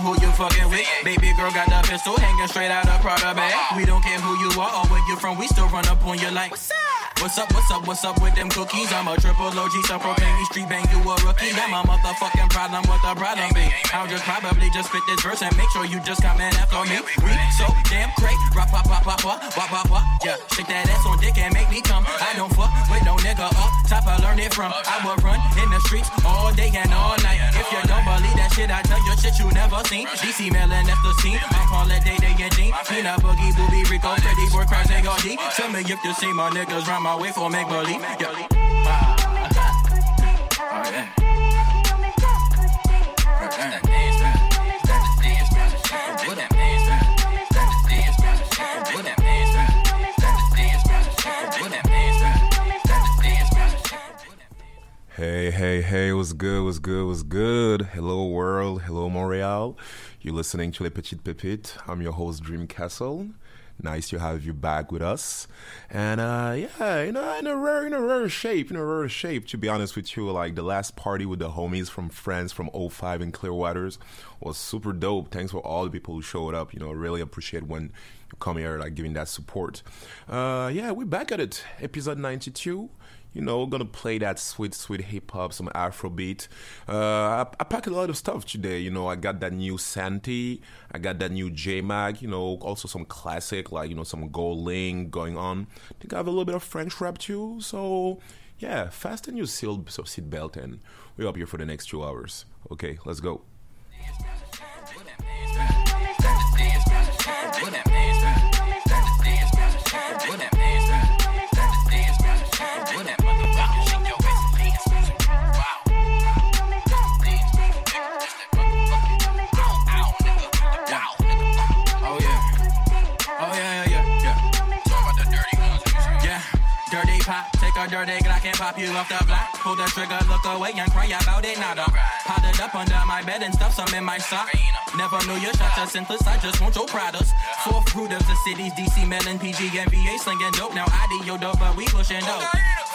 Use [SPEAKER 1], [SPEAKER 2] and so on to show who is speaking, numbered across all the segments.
[SPEAKER 1] Who
[SPEAKER 2] you fucking with. Baby girl got the pistol hanging straight out of Prada bag. We don't care who you are or where you're from, we still run up on you like. What's up? What's up, what's up, what's up with them cookies? I'm a triple OG, so proclaim me street bang, you a rookie. My motherfucking problem, what the problem be? I'll just probably just spit this verse and make sure you just come in after me. We so damn great, rap, pop, pop, pop, pop, pop, pop. Yeah, shake that ass on dick and make me come. I don't fuck with no nigga up top, I learned it from. I would run in the streets all day and all night. If you don't believe that shit, I tell you shit you never seen. DC Melon, that's the scene. I'm Paulette Day Day and Jean. Tina Boogie, Booby, Rico, Freddy, Boy, Crash, deep. Tell me if you see my niggas run my way for make believe. Yeah. Ah. Oh, yeah.
[SPEAKER 3] Hey, hey, hey, what's good, what's good, what's good? Hello, world. Hello, Montreal. You're listening to Les Petites Pépites. I'm your host, Dream Castle. Nice to have you back with us. And uh, yeah, you know, in a rare, in a rare shape, in a rare shape, to be honest with you. Like the last party with the homies from friends from 05 in Clearwaters was super dope. Thanks for all the people who showed up. You know, really appreciate when you come here, like giving that support. Uh, yeah, we're back at it. Episode 92 you know, gonna play that sweet, sweet hip hop, some Afrobeat. Uh, I, I packed a lot of stuff today. You know, I got that new Santi, I got that new J Mag. You know, also some classic like you know some GoldLink going on. I think I have a little bit of French rap too. So yeah, fasten your seal, so seat belt and we're up here for the next two hours. Okay, let's go.
[SPEAKER 2] Pop, take a dirty Glock and pop you off the block. Pull the trigger, look away and cry about it now. Dog. Hide it up under my bed and stuff some in my sock. Never knew your shots are senseless, I just want your products. Fourth root of the cities, DC, Melon, PG, and VA slinging dope. Now I do your dope, but we pushing dope.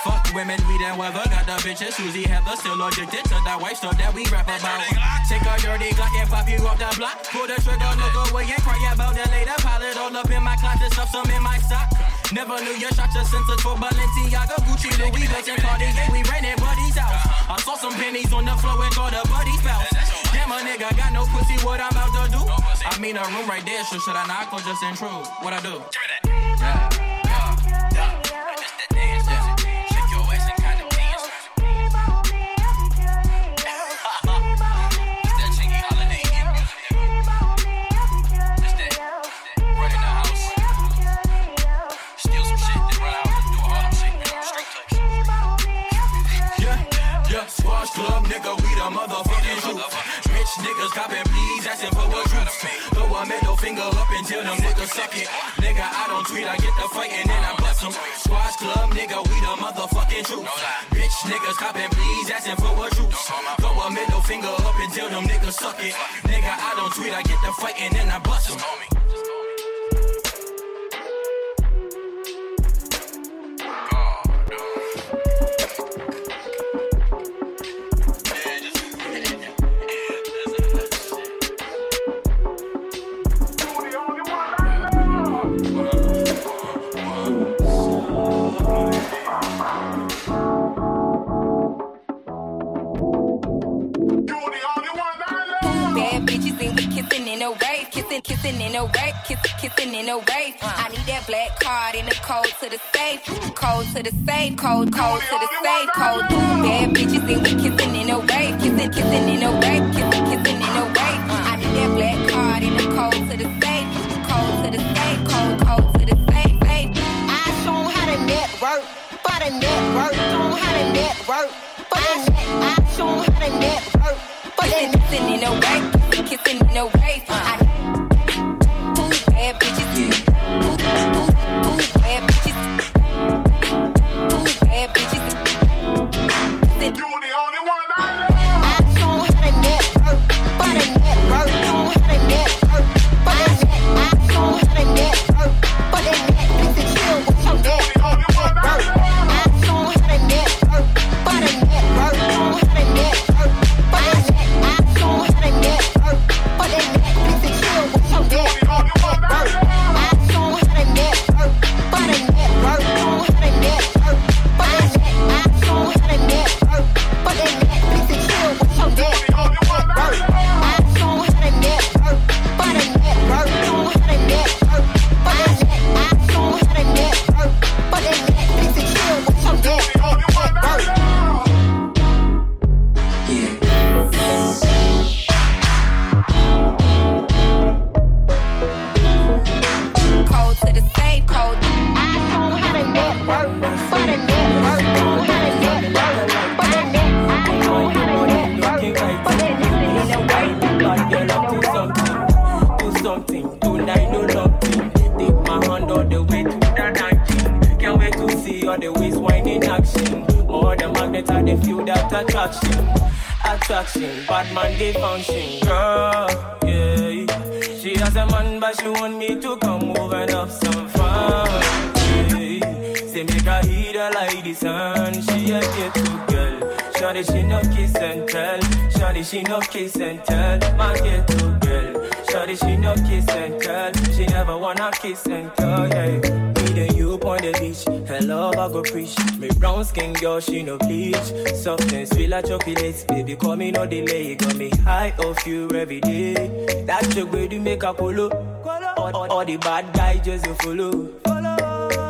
[SPEAKER 2] Fuck women, we done weather. Got the bitches, Susie Heather, still addicted to that white stuff that we rap about. Take a dirty Glock and pop you off the block. Pull the trigger, look away and cry about it later. Pile it all up in my closet, stuff some in my sock. Never knew your shots are senseless for Balenciaga, Gucci, Louis Vuitton, Cartier. We ran at Buddy's house. I saw some pennies on the floor and called a Buddy's spouse. Damn, a nigga got no pussy, what I'm about to do? I mean, a room right there, so should I knock or just intrude? What I do? Yeah, niggas copping, please, asking for what juice. Throw a middle finger up until them niggas suck it. Nigga, I don't tweet, I get the fight and I bust them.
[SPEAKER 4] Code to the safe, code, code to the safe, code. Bad bitches and we kissing in a wave, kissing, kissing in a wave, kissing, kissing in a wave. I need that black card in the code to the safe, code to the safe, code, code to the safe, safe.
[SPEAKER 5] I show 'em how to network, for the network. Show 'em how to network, for the net. I show 'em how to network, for the
[SPEAKER 4] Kissing, in a wave, kissing, kissing in a wave. I
[SPEAKER 1] Say make her heat her like the sun. She a get to girl. Shawty she no kiss and tell. Shawty she no kiss and tell. My get to girl. Shawty she no kiss and tell. She never wanna kiss and tell. Yeah. Me and you on the beach. Her love I go preach. Me brown skin girl she no bleach. Soft and sweet like chocolates. Baby call me no delay. Got me high off you every day. That your way to make a polo. All, all, all the bad guys just you follow.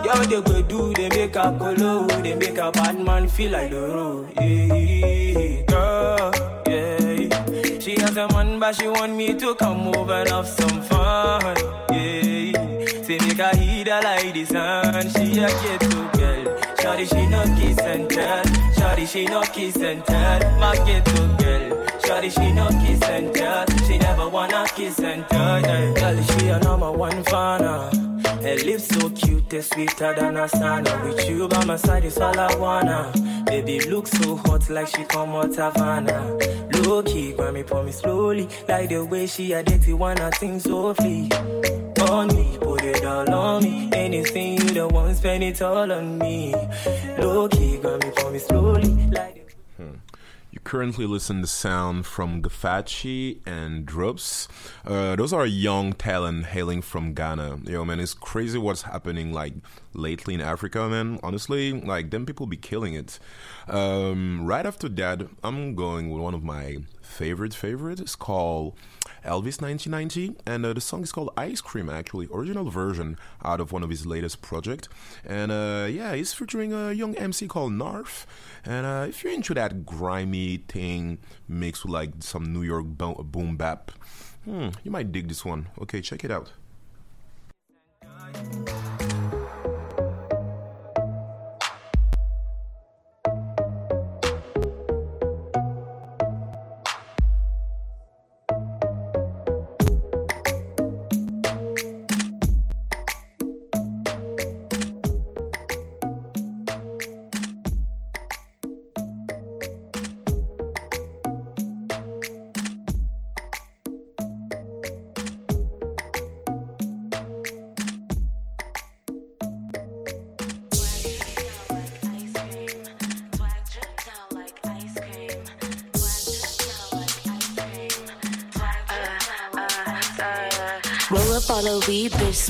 [SPEAKER 1] Yo, they go do, they make a colo, they make a bad man feel like the road. Yeah, girl, yeah. She has a man, but she want me to come over and have some fun. Yeah, say make her heat her like the sun. She a get to girl. Shawty, she no kiss and tell. Shawty, she no kiss and tell. My get to girl. Shawty, she no kiss and tell. She never wanna kiss and tell. Yeah. Girl, she a number one fan. uh. Her lips so cute, they're sweeter than a sauna. With you by my side is all I wanna. Baby look so hot like she come out of Havana. Low key, grab me, pull me slowly. Like the way she a dirty wanna sing softly. On me, put it all on me. Anything you don't want, spend it all on me. Low key, grab me, pull me slowly. Like
[SPEAKER 3] currently listen to sound from Gafachi and Drops. Uh, those are young talent hailing from Ghana. Yo, man, it's crazy what's happening like lately in Africa, man. Honestly, like them people be killing it. Um, right after that, I'm going with one of my favorite favorites. It's called Elvis 1990, and uh, the song is called Ice Cream, actually, original version out of one of his latest project. And uh, yeah, he's featuring a young MC called Narf. And uh, if you're into that grimy thing mixed with like some New York bo- boom bap, hmm, you might dig this one. Okay, check it out.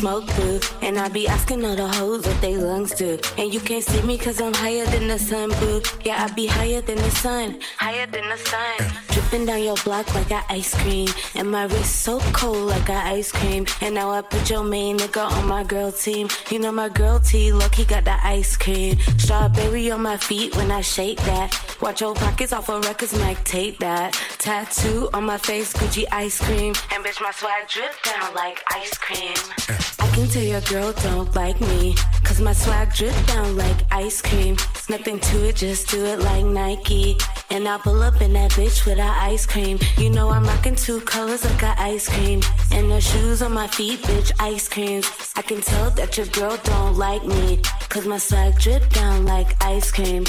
[SPEAKER 6] Smoke boo. And I be asking all the hoes what they lungs do. And you can't see me cause I'm higher than the sun, boo. Yeah, I be higher than the sun, higher than the sun. Dripping down your block like a ice cream. And my wrist so cold like a ice cream. And now I put your main nigga on my girl team. You know my girl T, look, he got the ice cream. Strawberry on my feet when I shake that. Watch your pockets off of records, Mike, take that. Tattoo on my face, Gucci ice cream. And bitch, my swag drip down like ice cream. Eh. Can tell your girl don't like me. Cause my swag drip down like ice cream. Nothing to it, just do it like Nike. And I pull up in that bitch with a ice cream. You know I'm rocking two colors like a ice cream. And the shoes on my feet, bitch, ice creams. I can tell that your girl don't like me. Cause my swag drip down like ice cream.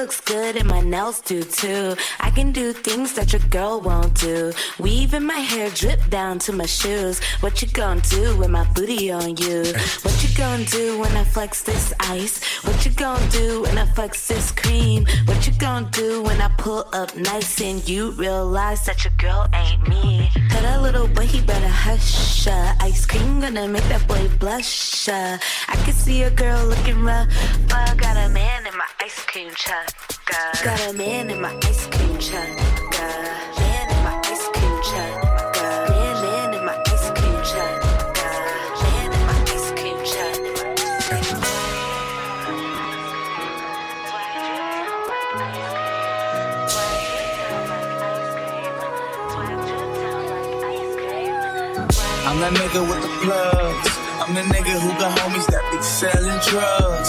[SPEAKER 6] Looks good and my nails do too. I can do things that your girl won't do. Weave in my hair drip down to my shoes. What you gonna do with my booty on you? What you gonna do when I flex this ice? What you gonna do when I flex this cream? What you gonna do when I pull up nice and you realize that your girl ain't me? Tell that little boy he better hush. uh. Ice cream gonna make that boy blush. uh. I can see a girl looking rough. but I got a man in my ice cream truck. Got a man in my ice cream truck. Man in my ice cream truck. Man, in my ice cream truck. Man in my ice cream truck.
[SPEAKER 7] I'm that nigga with the plugs. I'm the nigga who got homies that be selling drugs.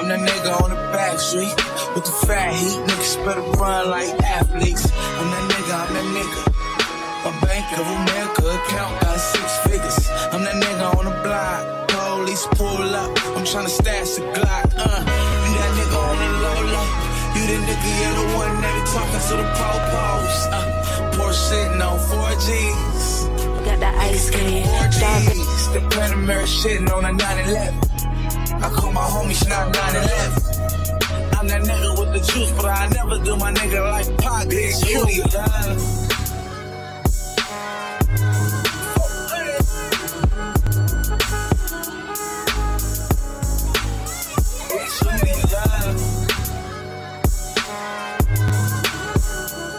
[SPEAKER 7] I'm the nigga on the back street with the fat heat. Niggas better run like athletes. I'm that nigga, I'm that nigga. My Bank of America account got six figures. I'm that nigga on the block. Police pull up. I'm tryna stash the Glock. Uh, you that nigga on the low low. You the nigga, you're the one that be talking to the po-pos. Uh, Porsche sitting on 4Gs.
[SPEAKER 6] Got the ice cream.
[SPEAKER 7] 4Gs. The Panamera shitting on a 911. I call my homies not 911. I'm that nigga with the juice, but I never do my nigga like Pac. Big cutie love. Big cutie love.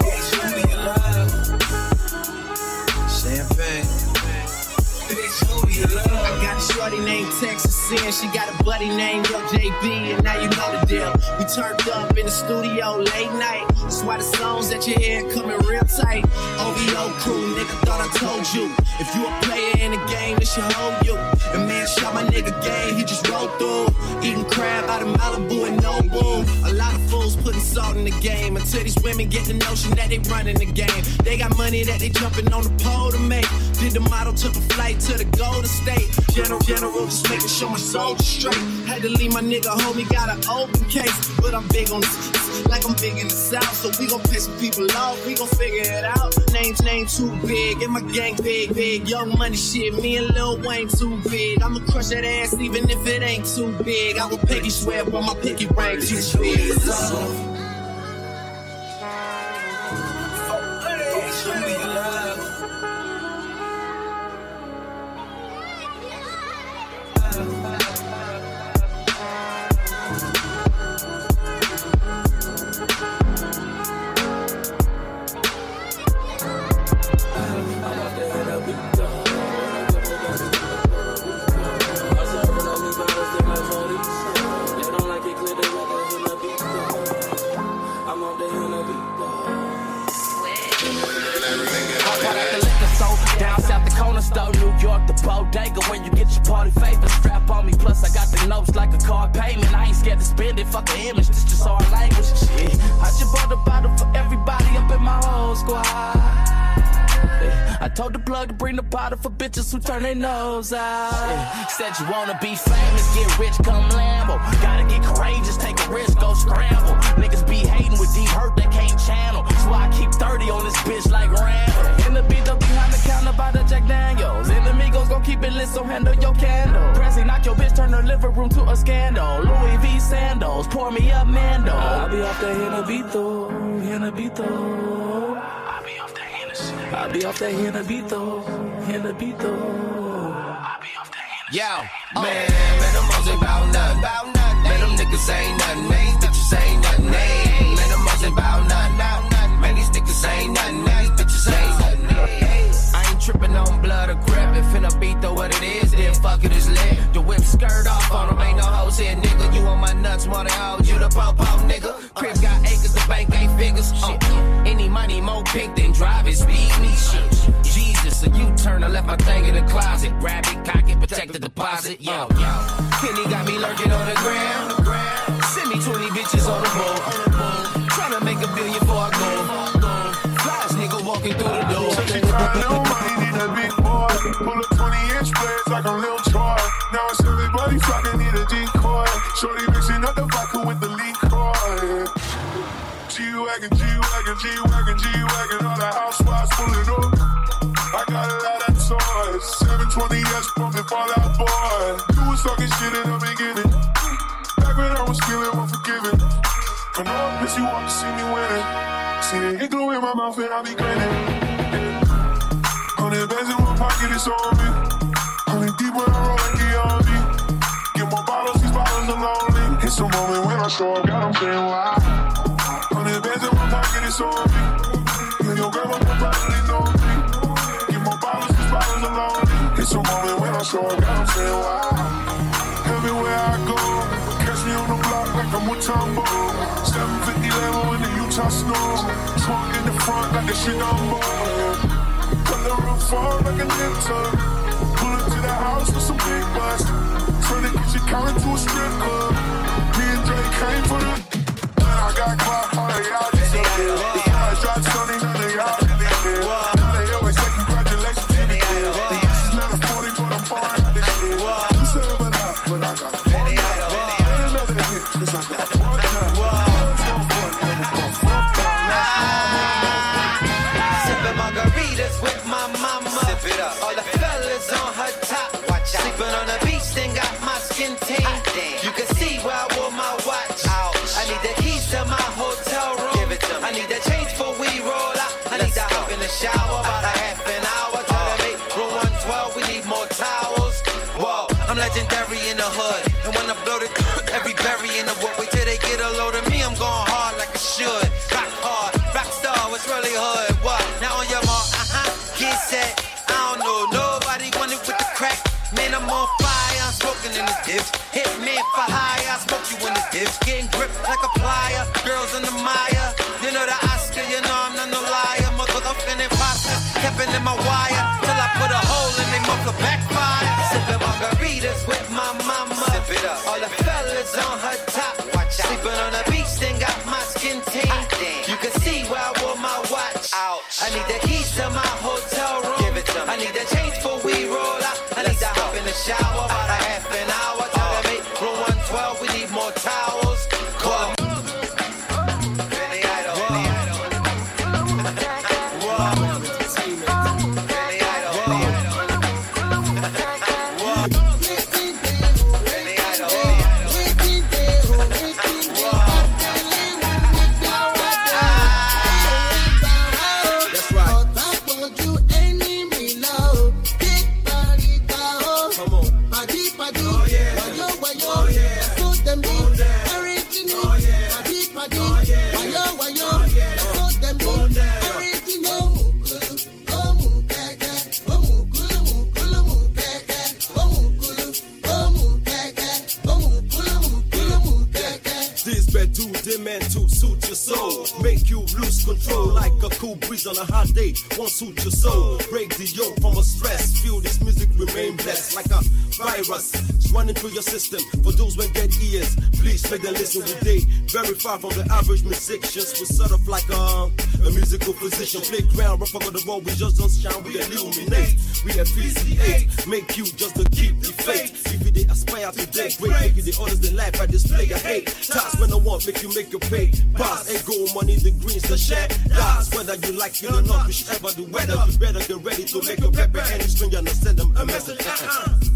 [SPEAKER 7] Big cutie love. Champagne. Big cutie love.
[SPEAKER 8] I got a shorty named Texas Sin. She got a buddy named Yo JB, and now you know the deal. We turned up in the studio late night. That's why the songs that you hear coming real tight. OVO crew, nigga, thought I told you. If you a player in the game, this should hold you. And man shot my nigga game, he just rolled through. Eating crab out of Malibu and no boom. A lot of fools putting salt in the game until these women get the notion that they running the game. They got money that they jumping on the pole to make. Did the model, took a flight to the Golden State. General, general, just making sure my soldiers straight. Had to leave my nigga homie, got an open case. But I'm big on this, like I'm big in the South. So we gon' piss some people off, we gon' figure it out. Names, names too big, and my gang big, big. Young money shit, me and Lil Wayne too big. I'ma crush that ass even if it ain't too big. I will pinky swear, but my pinky ring too big.
[SPEAKER 9] Bodega where you get your party favor. Strap on me, plus I got the notes like a car payment. I ain't scared to spend it, fuck the image, this just our language. Shit, I just bought a bottle for everybody up in my whole squad. I told the plug to bring the bottle for bitches who turn their nose out. Said you wanna be famous, get rich, come Lambo. Gotta get courageous, take a risk, go scramble. Niggas be hating with deep hurt, they can't channel. Why I keep 30 on this bitch like Rambo. In the beat up behind the counter by the Jack Daniels. Enemigos gon' keep it lit, so handle your candle. Pressing, knock your bitch, turn her living room to a scandal. Louis V sandals, pour me up Mando. I'll be off the Hinabito, Hinabito. I'll be off the Hennessy. I'll be off that Hinabito, Hinabito. Yo, man, man, oh. them hoes ain't bout nothing. Man, them niggas ain't nothing. Man, these bitches ain't nothing. Hey, man, them hoes ain't bout nothing. Man, these niggas ain't nothing. Tripping on blood or crap. If finna beat though what it is, then fuck it is lit. The whip skirt off on them, ain't no hoes here, nigga. You on my nuts more than hoes, you the pop out nigga. Crib got acres, the bank ain't figures. Uh, any money more pink than drive it, speed me shit. Jesus, so you turn, I left my thing in the closet. Grab it, cock it, protect the deposit. Yo, yo. Penny got me lurking on the ground. Send me 20 bitches on the boat. Tryna make a billion before I go. Flies nigga walking through the door.
[SPEAKER 10] Pull up 20 inch blades like I'm Lil Troy. Now it's everybody fucking need a decoy. Shorty mixing up the vodka with the liquor. G-Wagon, G-Wagon, G-Wagon, G-Wagon, all the housewives pulling up. I got a lot of toys. 720S pumping Fall Out Boy. You was talking shit in the beginning. Back when I was feeling unforgiving. I know I miss you want to see me winning. See the glue in my mouth and I be grinning. Hundred bands in one pocket, it's on me. Hundred deep when I roll like ERV. Get more bottles, these bottles are lonely. It's a moment when I show up, God, I'm saying why. Hundred bands in one pocket, it's on me. And your grandma will probably know me. Get more bottles, these bottles are lonely. It's a moment when I show up, God, I'm saying why. Everywhere I go, catch me on the block like I'm with Tombo. 750 Lambo in the Utah snow. Trunk in the front like a shit on board. On like a ninja. Pull up to the house with some big butts. Turn the kitchen counter to a strip club. Me and Dre came for the. I got there.
[SPEAKER 11] On her
[SPEAKER 12] suit your soul. Break the yoke from a stress. Feel this music remain blessed like a virus. It's running through your system. For those with dead ears, please make them listen with day. Very far from the average musicians. We're sort of like a, a musical physician. Playground, rough over the road. We just don't shine. We illuminate. We appreciate. Make you just to honors the life I display. I hate. Task when I want, make you make your pay. Pass, ego, money, the greens, the share. That's whether you like it or not, whichever the weather. You better get ready to make a pepper any string and send them a message. Uh-uh.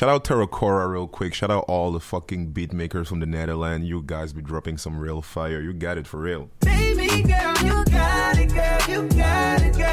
[SPEAKER 3] Shout out Terracora real quick. Shout out all the fucking beat makers from the Netherlands. You guys be dropping some real fire. You got it for real.
[SPEAKER 1] Baby girl, you got it, girl. You got it, girl.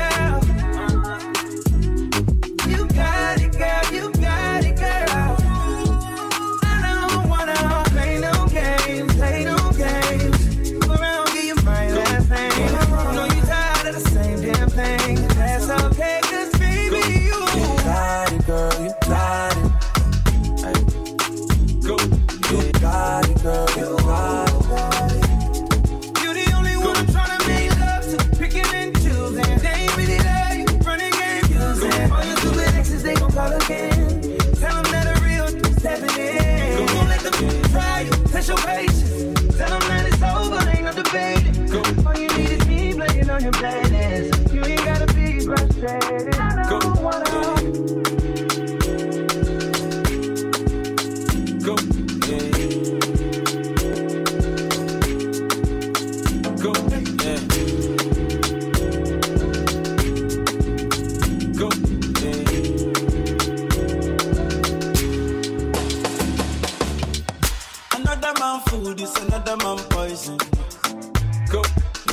[SPEAKER 13] Go.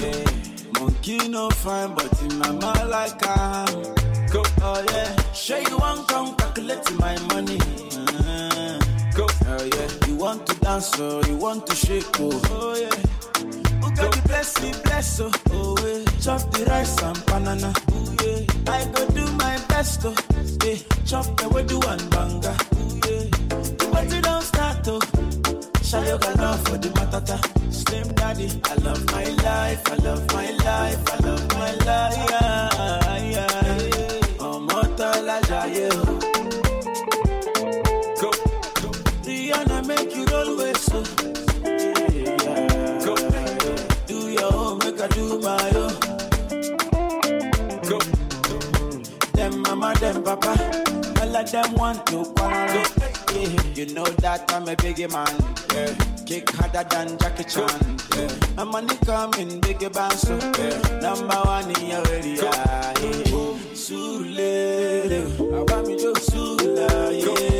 [SPEAKER 13] Yeah. Monkey no fine, but in my mind like I am. Go. Oh yeah. Sure you want come calculate my money. Uh, go. Oh yeah. You want to dance oh, you want to shake oh. Oh yeah. Who got the blessing, bless oh. Oh yeah. Chop the rice and banana. Oh yeah. I go do my best oh. Yeah. Chop the way do and banga. Oh yeah. The party don't start oh. Shayo love for the matata. Slim daddy, I love my life, I love my life, I love my life. Yeah, yeah. Ọmọ tọ́lá jayé o. Go. Rihanna make you roll with. Go. Do your own, make I do my. Go. Them mama, them papa, all of them want to quarrel. You know that I'm a biggie man. Yeah. Kick harder than Jackie Chan. Yeah. My money coming, biggie band so yeah. Number one in your area. Yeah. Sule, I want me to Sula, yeah,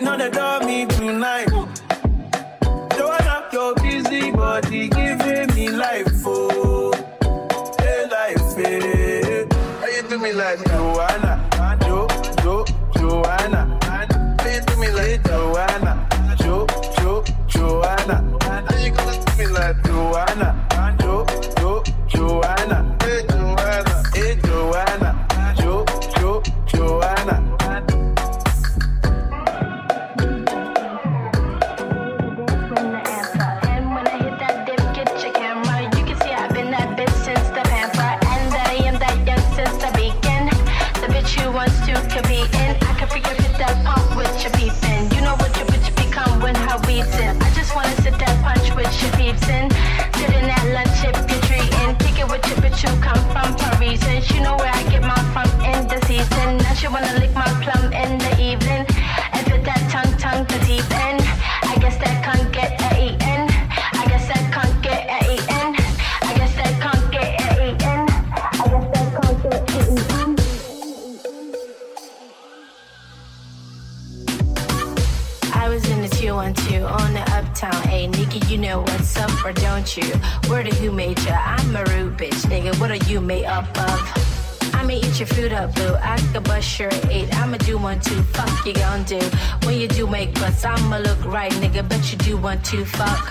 [SPEAKER 14] knocking on
[SPEAKER 15] the door, me
[SPEAKER 16] tonight. to fuck.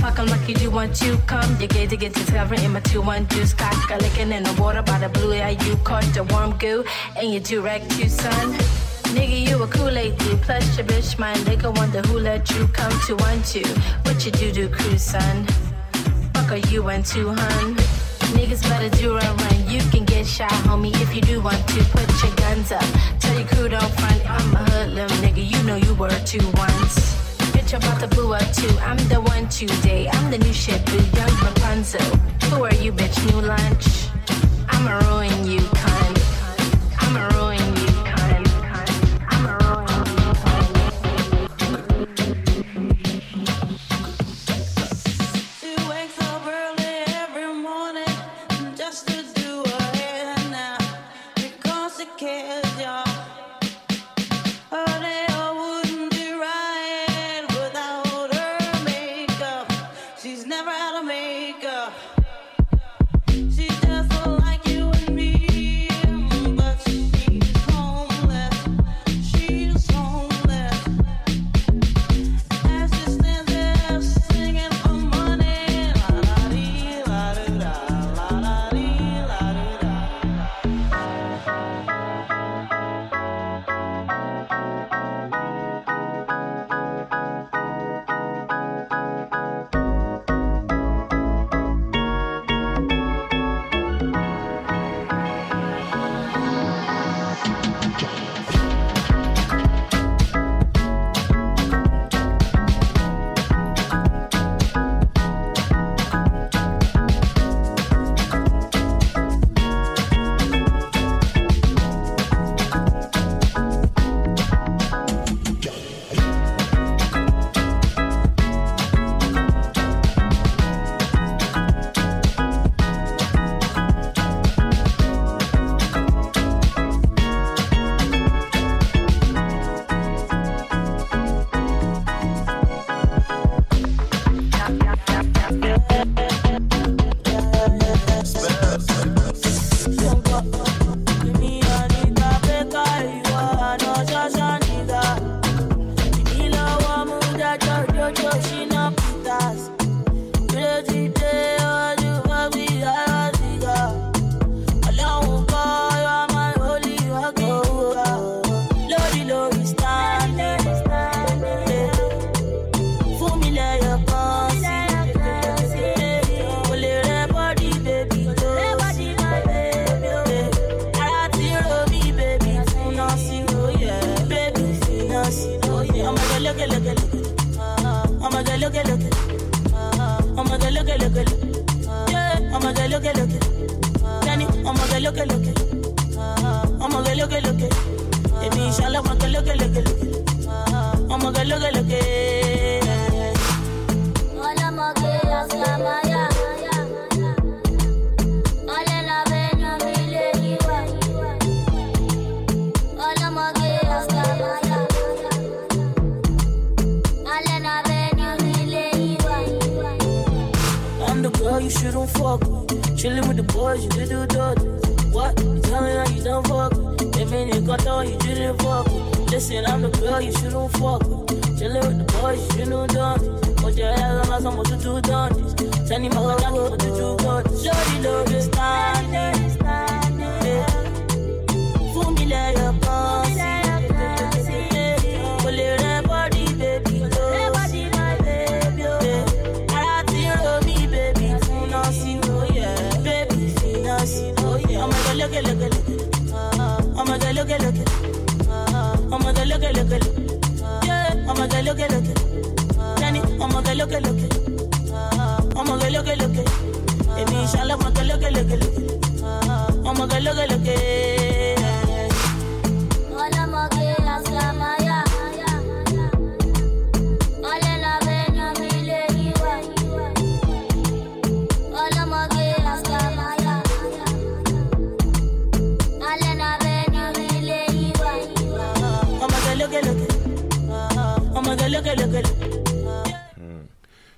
[SPEAKER 16] Fuck, I'm lucky you want to come. You gay to get to in my 2 1 juice. Cock a licking in the water by the blue eye. You caught the warm goo and you direct to sun. Nigga, you a Kool-Aid dude. Plus your bitch, my nigga wonder who let you come to one two. What you do do crew, son? Fuck are you and two, hun? Niggas better do a run. You can get shot, homie, if you do want to. Put your guns up. Tell your crew don't front. I'm a hoodlum, nigga. You know you were two once bitch about to blow up too. I'm the one today. I'm the new shit, boo. Young Rapunzel. Who are you, bitch? New lunch. I'ma ruin you.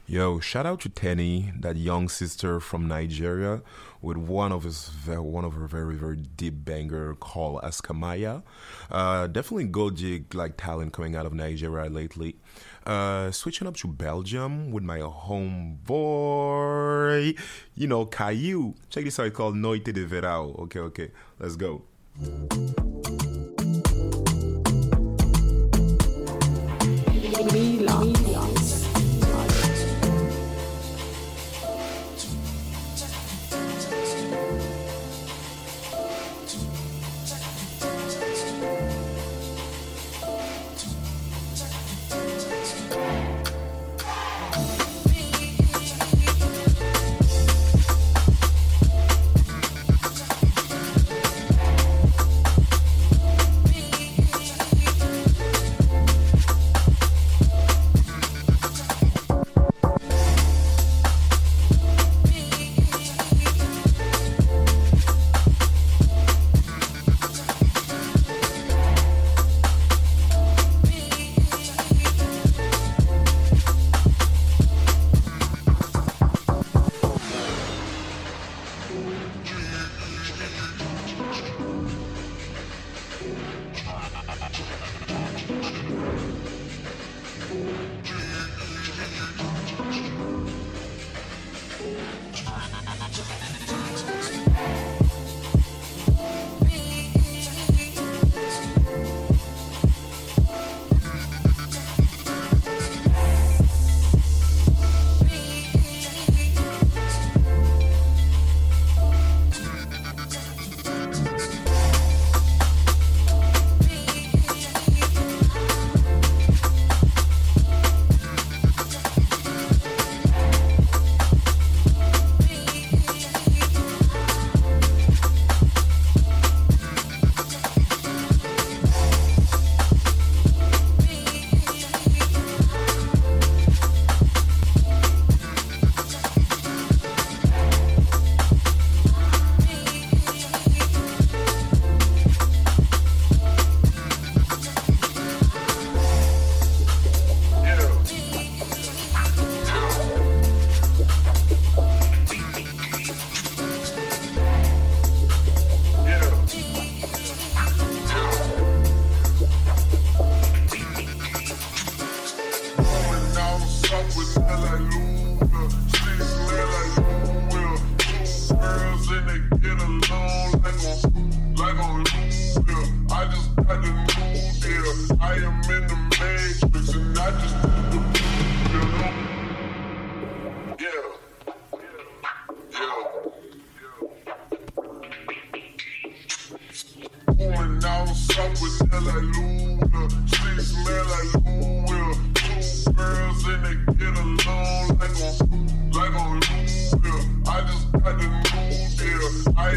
[SPEAKER 17] Yo, shout out to Teni, that young sister from Nigeria, with one of his one of her very very deep banger called Askamaya. Uh, definitely Gojig like talent coming out of Nigeria lately. Uh, switching up to Belgium with my homeboy, you know Caillou. Check this out, it's called Noite de Verão. Okay, okay, let's go.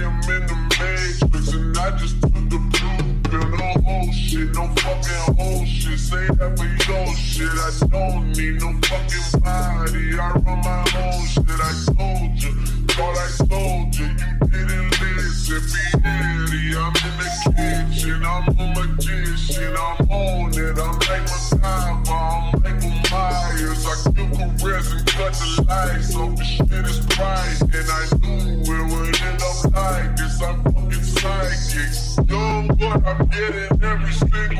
[SPEAKER 18] I'm in the matrix and I just took the blue pill. No whole no
[SPEAKER 17] fucking whole shit. Say that for your shit. I don't need no fucking body. I run my own shit. I the lies so the shit is bright And I knew it would end up like this. I'm fucking psychic. Know what I'm getting every single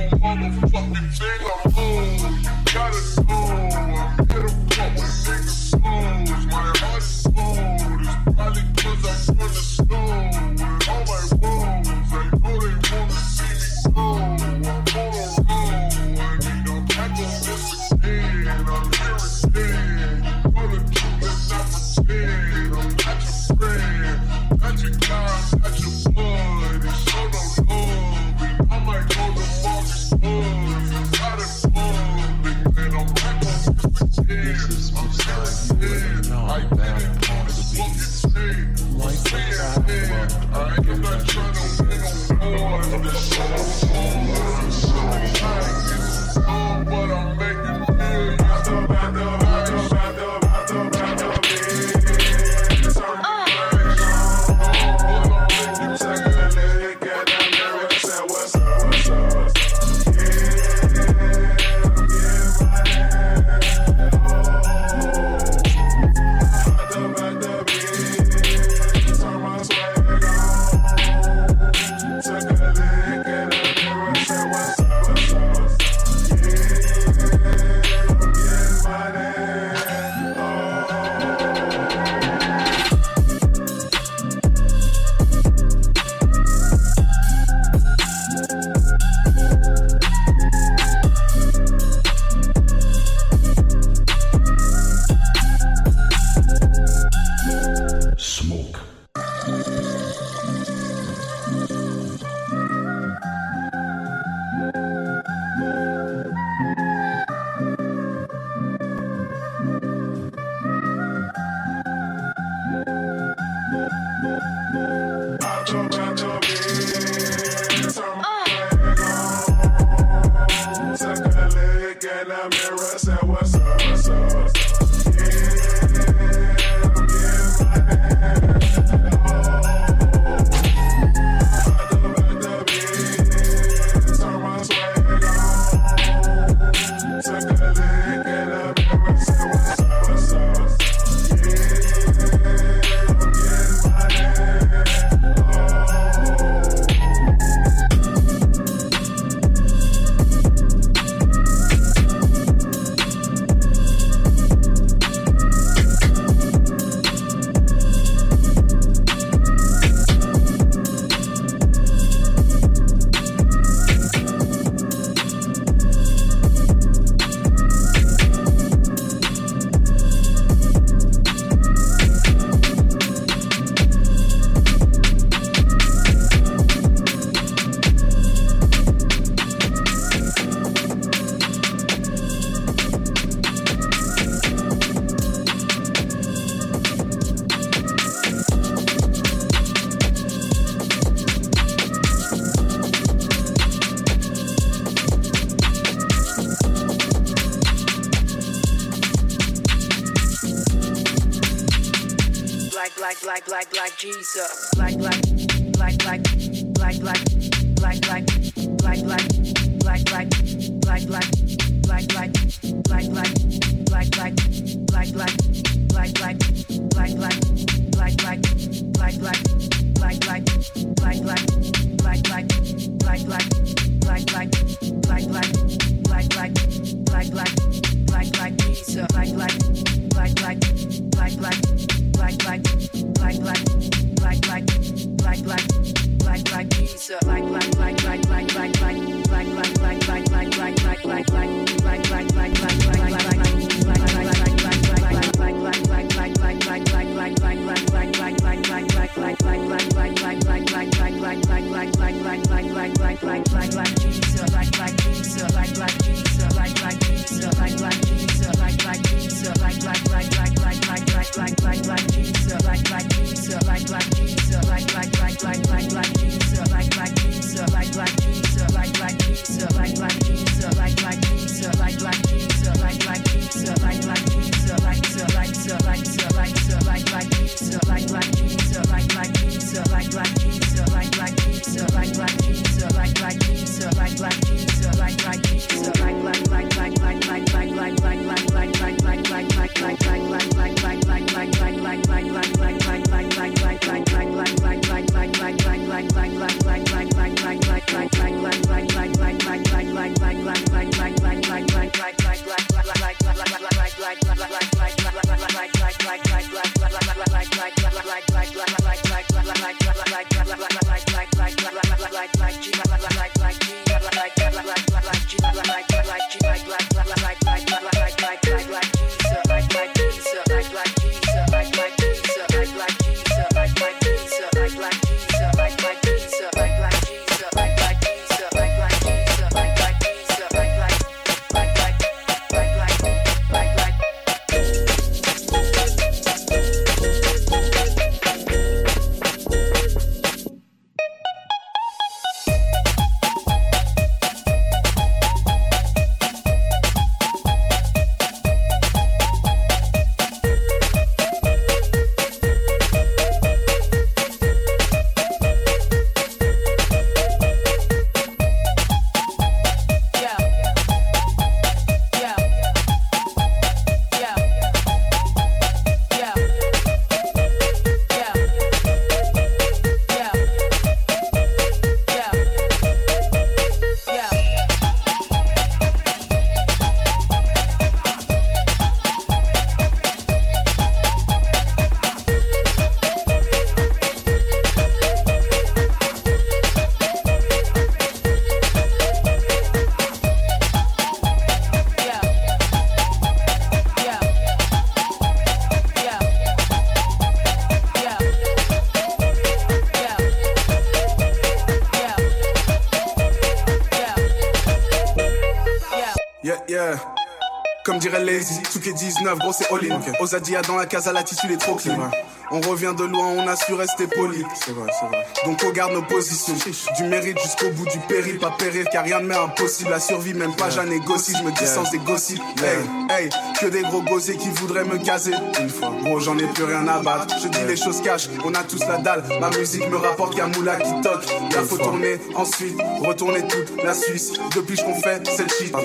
[SPEAKER 19] 19, gros c'est all-in. Ozadia dans la case à la tissu, il est trop clean. On revient de loin, on a su rester poli. C'est vrai, c'est vrai. Donc on garde nos positions. Du mérite jusqu'au bout du péril, pas périr, car rien ne m'est impossible. La survie, même pas, j'en négocie. Je me distance des gossips. Hey, hey, que des gros gosiers qui voudraient me gazer. Une fois, gros, j'en ai plus rien à battre. Je dis les choses cash, on a tous la dalle. Ma musique me rapporte qu'un moula qui toque. Là, faut tourner, ensuite, retourner toute la Suisse. Depuis qu'on fait cette shit,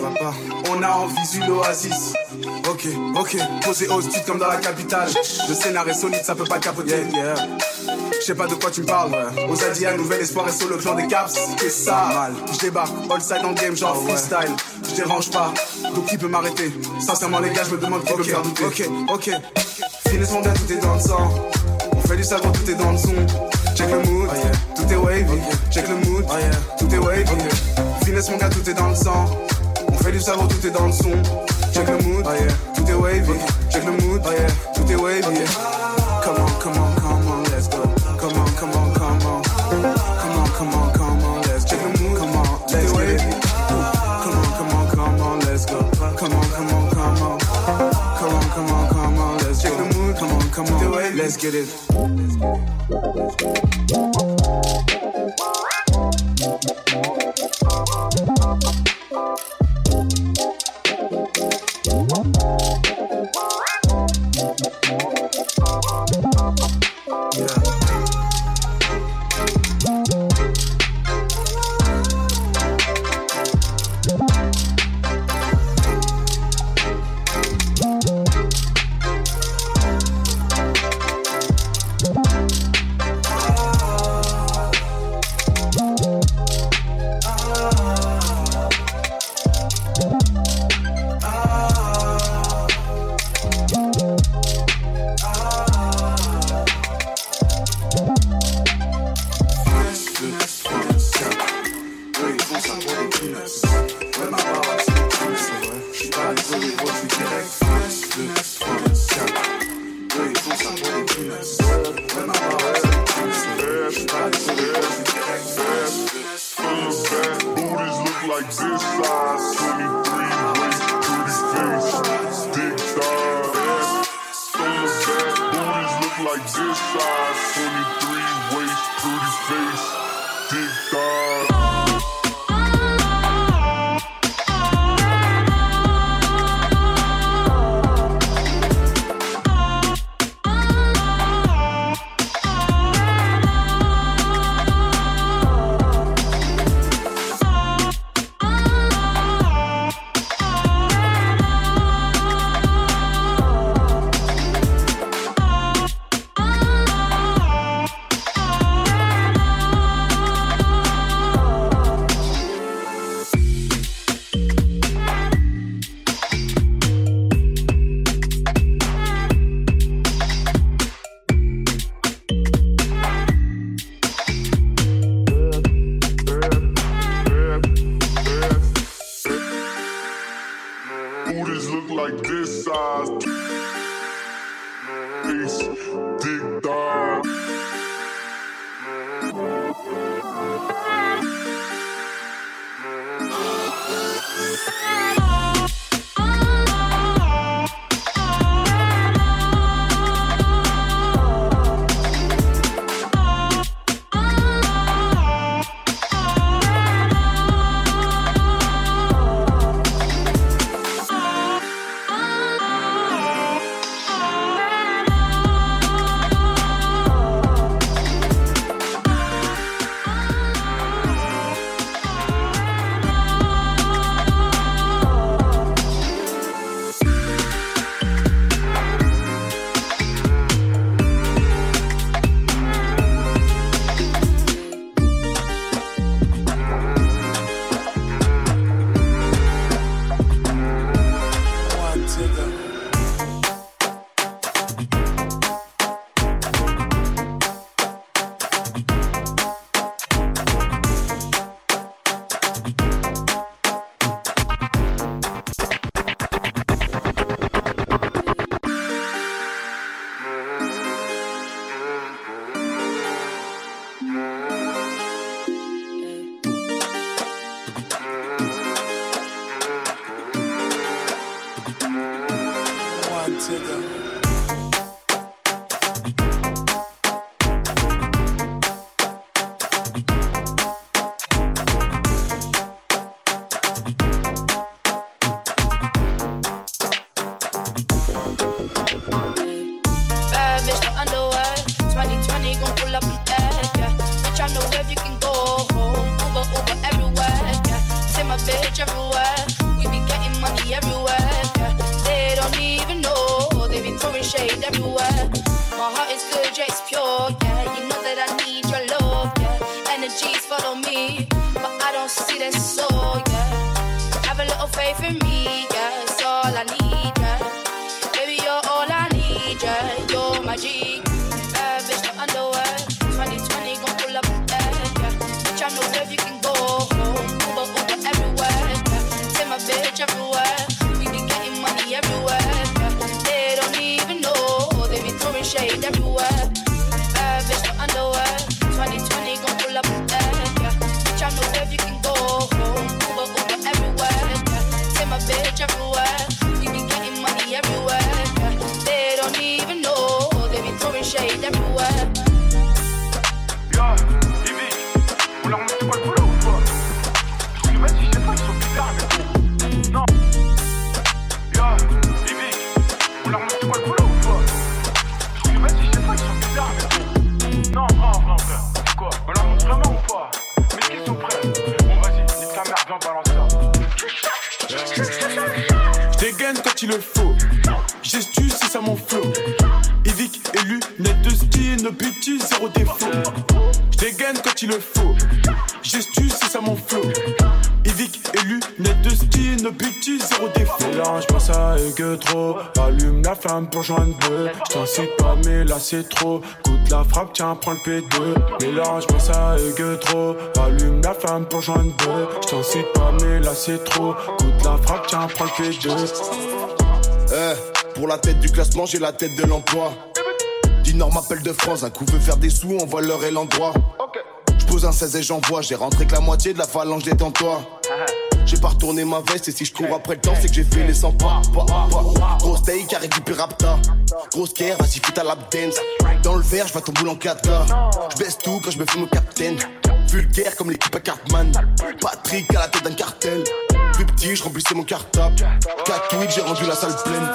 [SPEAKER 19] on a en visu l'oasis. Ok, ok, posé au stud comme dans la capitale. Le scénario est solide, ça peut pas capoter. Yeah, Je sais pas de quoi tu me parles. Ozadia, nouvel espoir et sur le clan des caps. C'est ça, mal. Je débarque, all side en game, genre freestyle. Je dérange pas, donc qui peut m'arrêter? Sincèrement, les gars, je me demande qui peut faire douter. Ok, ok. Finesse mon gars, tout est dans le sang. On fait du savon, tout est dans le son. Check le mood, tout est wave. Check le mood, tout est wave. Finesse mon gars, tout est dans le sang. On fait du savon, tout est dans le son. Check le mood, tout est wavy. Check le mood, Oh tout est wavy. Come on, come on, come on, let's go. Come on, come on, come on. Come on, come on, come on, let's check the mood. Come on, let's get it. Come on, come on, come on, let's go. Come on, come on, come on. Come on, come on, come on, let's check the mood. Come on, come on, let's get it.
[SPEAKER 17] like c'est
[SPEAKER 20] trop. Coûte la frappe, tiens, prends le P2. Mélange pas ça et que trop. Allume la flamme pour joindre deux. J't'incite pas, mais là c'est trop. Coûte la frappe, tiens, prends le P2.
[SPEAKER 12] Eh, pour la tête du classement, j'ai la tête de l'emploi. Dinor m'appelle de France, un coup veut faire des sous, on voit l'heure et l'endroit. Je pose un 16 et j'envoie, j'ai rentré que la moitié de la phalange détends-toi. J'ai pas retourné ma veste et si je cours après le temps, c'est que j'ai fait les 100 pas. pas, pas. Grosse taille qui a récupéré Rapta. Grosse care, vas-y, fais ta lap dance. Dans le verre, je ton boule en 4 Je baisse tout quand je me fais mon capitaine. Vulgaire comme l'équipe à Cartman. Patrick à la tête d'un cartel. Plus petit, je remplissais mon cartable. 4 tweets, j'ai rendu la salle pleine.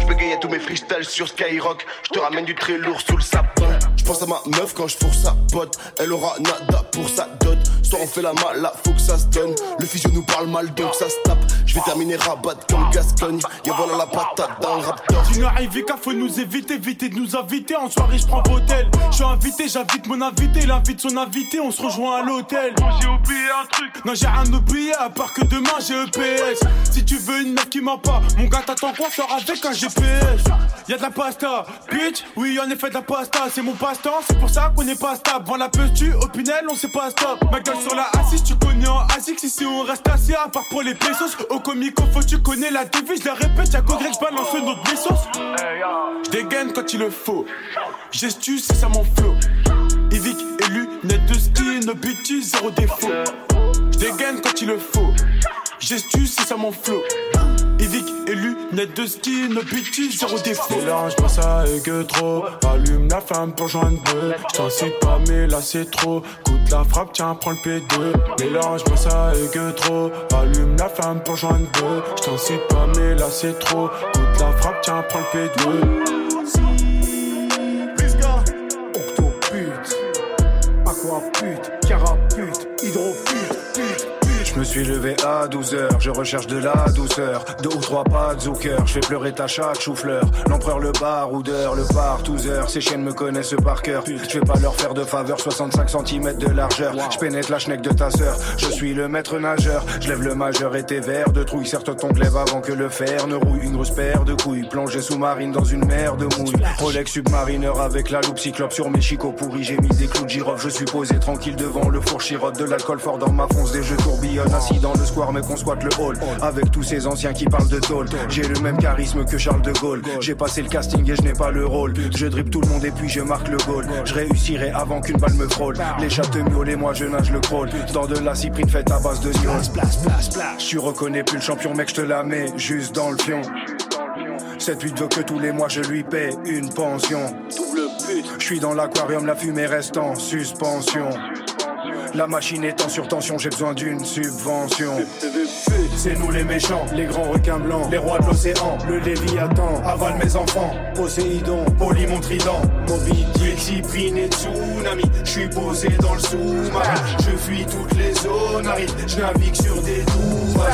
[SPEAKER 12] Je bégayais tous mes freestyles sur Skyrock. Je te ramène du très lourd sous le sapin. Je pense à ma meuf quand je fourre sa pote. Elle aura nada pour sa dot. Soit on fait la mala, faut que ça se donne. Le physio nous parle mal donc ça se tape. Je vais terminer rabat comme Gascogne. Y'a voilà la patate dans le raptor.
[SPEAKER 20] Junior Ivica, faut nous éviter, éviter de nous inviter. En soirée, je prends hôtel. Je suis invité, j'invite mon invité. Il invite son invité, on se rejoint à l'hôtel.
[SPEAKER 17] j'ai oublié un truc.
[SPEAKER 20] Non, j'ai rien oublié, à part que demain j'ai EPS. Si tu veux une meuf qui ment pas, mon gars t'attends quoi? Sors avec un GPS. Y'a de la pasta, bitch. Oui, en effet, de la pasta. C'est mon passe-temps, c'est pour ça qu'on est pas stable. Vends la tu au Pinel, on sait pas stop. Ma gueule sur la assise, tu connais en ASIC. Ici, on reste assis, à part pour les pesos. Au comico, faut tu connais la devise. La répète, y'a qu'au grec, je balance notre blessos. Je dégaine quand il le faut. Gestu, c'est ça mon flow. Evic élu, net de ski, no bitches, zéro défaut. Je dégaine quand il le faut. Gestu, c'est ça mon. Evic élu, net de ski, no bitches, zéro défaut. Mélange pas ça et que trop. Allume la flamme pour joindre deux. J't'incite pas, mais là c'est trop. Coûte la frappe, tiens, prends le P2. Mélange pas ça et que trop. Allume la flamme pour joindre deux. J't'incite pas, mais là c'est trop. Coûte la frappe, tiens, prends le P2.
[SPEAKER 21] Me suis levé à 12h, je recherche de la douceur. Deux ou trois pas de Zucker, je fais pleurer ta chatte chou-fleur. L'empereur, le baroudeur, le partouzeur. Ces chiennes me connaissent par cœur. Je vais pas leur faire de faveur, 65 cm de largeur. Je pénètre la schneck de ta sœur. Je suis le maître nageur, je lève le majeur et tes verres de trouille. Certes, ton glaive avant que le fer ne rouille. Une grosse paire de couilles, plongée sous-marine dans une mer de mouille. Rolex submarineur avec la loupe cyclope sur mes chicots pourris. J'ai mis des clous de girofle, je suis posé tranquille devant le four chirote. De l'alcool fort dans ma fonce, des jeux tourbillonnent. Assis dans le square, mais qu'on squatte le hall. Avec tous ces anciens qui parlent de tôle. J'ai le même charisme que Charles de Gaulle. J'ai passé le casting et je n'ai pas le rôle. Je dribble tout le monde et puis je marque le goal. Je réussirai avant qu'une balle me frôle. Les chats te miaulent et moi je nage le crawl. Dans de la cyprine faite à base de nion. Tu reconnais plus le champion, mec, je te la mets juste dans le fion. Cette pute veut que tous les mois je lui paie une pension. Je suis dans l'aquarium, la fumée reste en suspension. La machine est en surtension, j'ai besoin d'une subvention. C'est nous les méchants, les grands requins blancs, les rois de l'océan, le Léviathan, avale mes enfants, Poséidon, Poly mon trident, Moby Dick, et Tsunami, je suis posé dans le sous-marin, je fuis toutes les zones arides, je navigue sur des tours.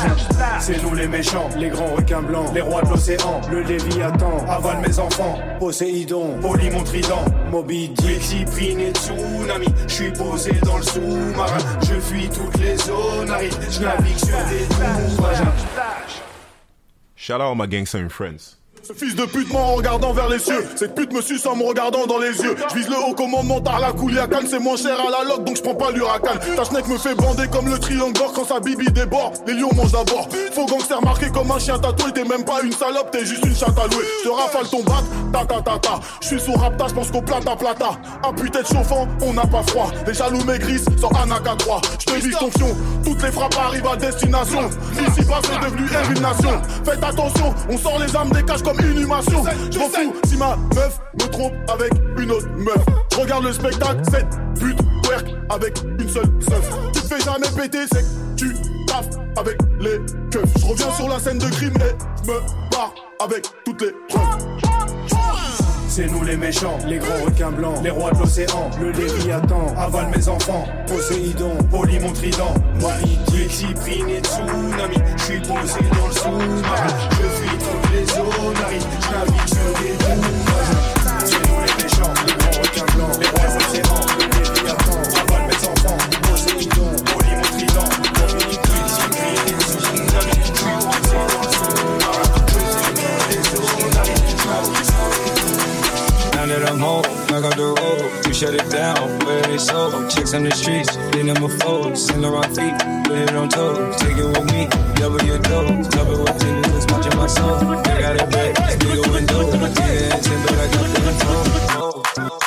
[SPEAKER 21] C'est nous les méchants, les grands requins blancs, les rois de l'océan, le Léviathan, avale mes enfants, Poséidon, Poly mon trident, Moby Dick, et Tsunami, je suis posé dans le je fuis toutes les zones je sur
[SPEAKER 3] Shout out my gangster friends.
[SPEAKER 12] Ce fils de pute ment en regardant vers les cieux. Cette pute me suce en me regardant dans les yeux. Je vise le haut commandement par la Kouliakan. C'est moins cher à la loc donc je prends pas l'huracan. Ta schneck me fait bander comme le triangle d'or quand sa bibi déborde. Les lions mangent d'abord. Faux gangster marqué comme un chien tatoué. T'es même pas une salope, t'es juste une chatte à louer. Je rafale ton bat, ta ta ta ta. Je suis sous rapta, je pense qu'au plata plata. Un putain de chauffant, on n'a pas froid. Les jaloux maigrissent sans Anaka 3. Je te dis ton fion. Toutes les frappes arrivent à destination. Ici bas c'est devenu une nation. Faites attention, on sort les armes des cages comme inhumation. Je m'en fous si ma meuf me trompe avec une autre meuf. Je regarde le spectacle, cette pute work avec une seule seuf. Tu te fais jamais péter, c'est que tu taffes avec les keufs. Je reviens sur la scène de crime et me barre avec toutes les preuves.
[SPEAKER 21] C'est nous les méchants, les grands requins blancs, les rois de l'océan, le léviathan, avale mes enfants, Poséidon, Poly mon trident, Mariti, Cyprine et Tsunami, je suis posé dans le sous-marin, je fuis toutes les zones, je navigue sur des. C'est nous les méchants, les grands requins blancs, les rois de l'océan,
[SPEAKER 22] shut it down, where they sold. Chicks on the streets, they never fold. Send her on feet, put it on toes. Take it with me, double your dose. It with things that's watching my soul. I got it back, still window. Yeah, in, but I got the control.
[SPEAKER 23] Oh, oh.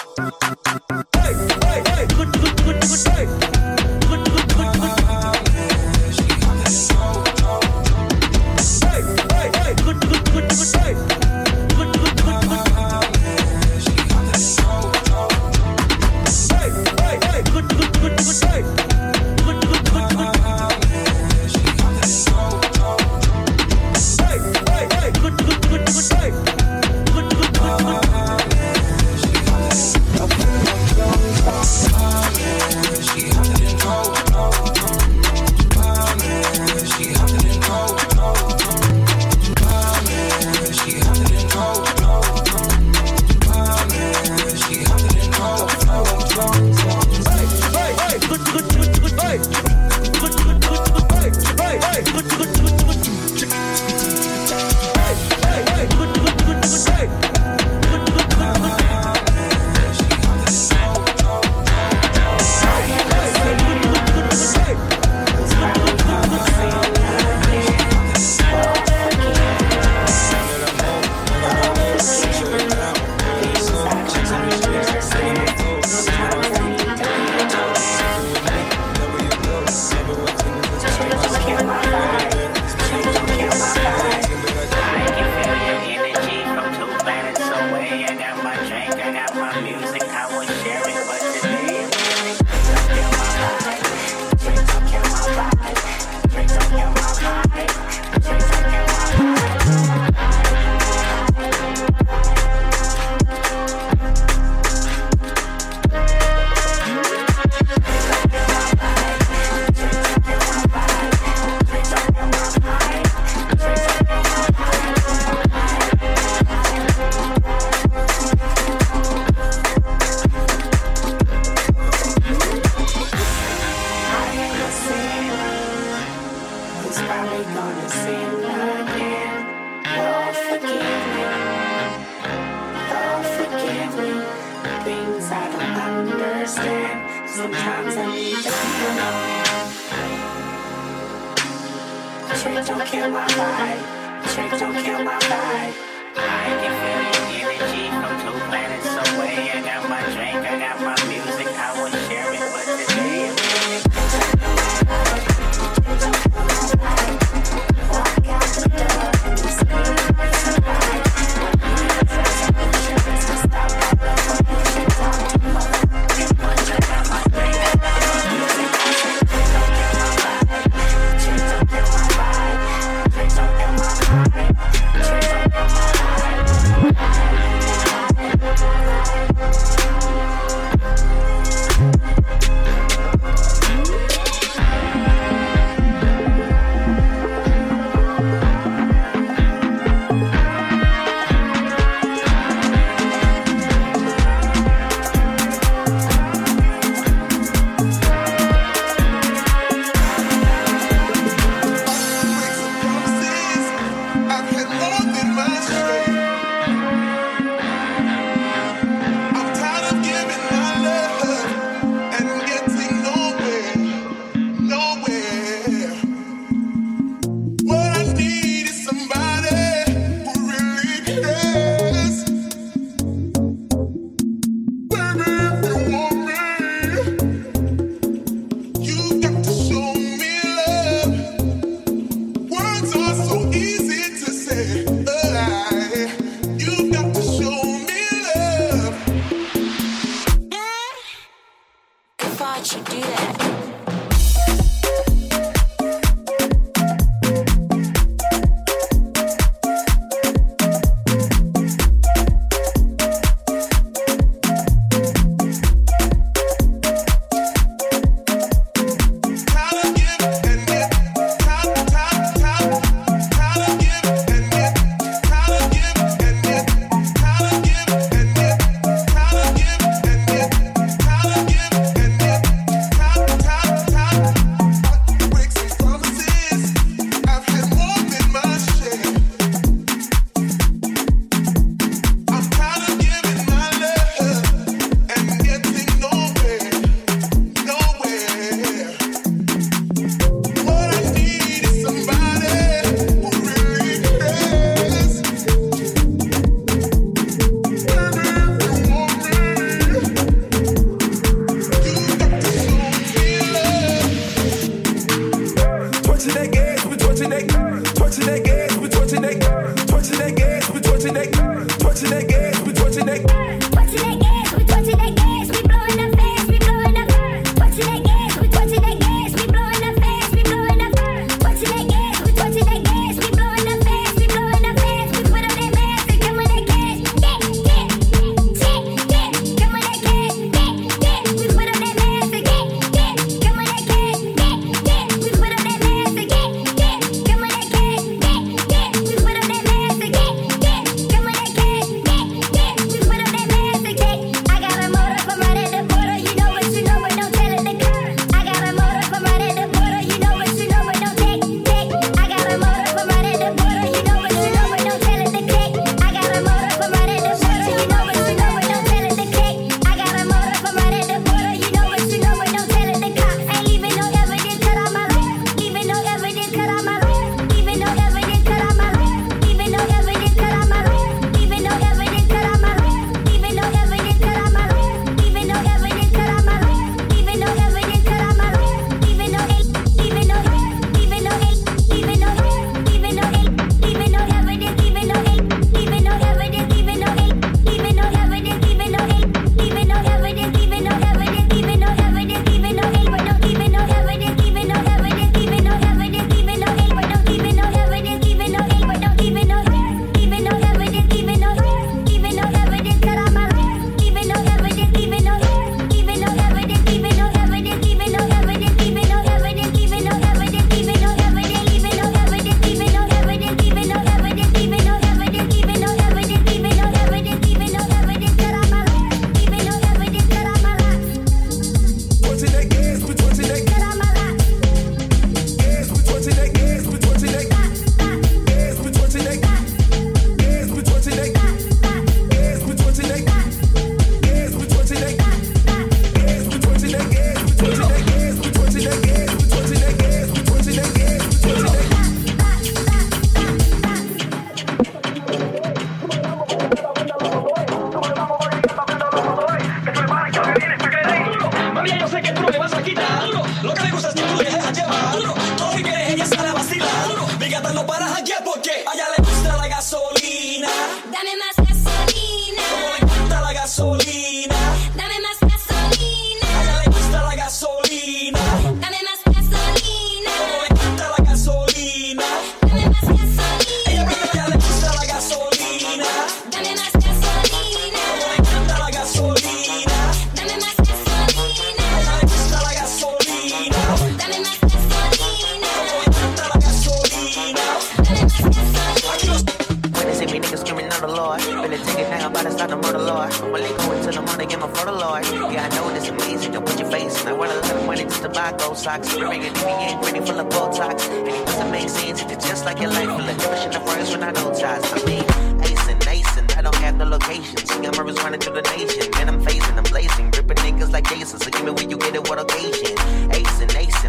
[SPEAKER 23] About to the murder Lord. They go into the money, get my for the Lord. Yeah, I know it's amazing, don't put your face in. I want a lot of money just to buy gold socks. Bring the end, pretty full of Botox. And it doesn't make sense, if it's just like your life full of in the first when I don't ties. I mean, Ace and I don't have no location. See, I'm running through the nation. Man, I'm phasing, I'm blazing, ripping niggas like Jason. So give me where you get it, what occasion. Ace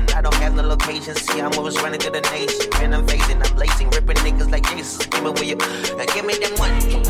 [SPEAKER 23] and I don't have no location. See, I'm always running to the nation. Man, I'm phasing, I'm blazing, ripping niggas like Jesus. Give me where you, now give me them money.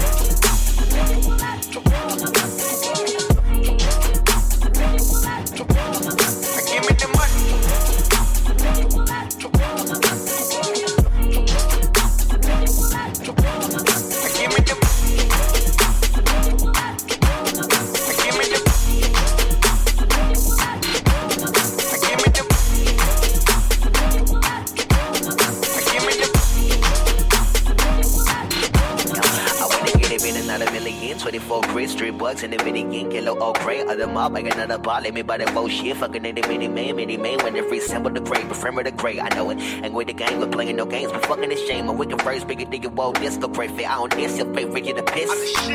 [SPEAKER 23] Bucks in the minion, kilo old crate, other mob, I got another ball, let me buy that bullshit, fucking in the mini man, mini man, when they resemble the great, prefer the gray, I know it, ain't with the game, we're playing no games, but fucking this shame, my wicked first, bigger digger, whoa, this go great fit, I don't diss your favorite, you the piss,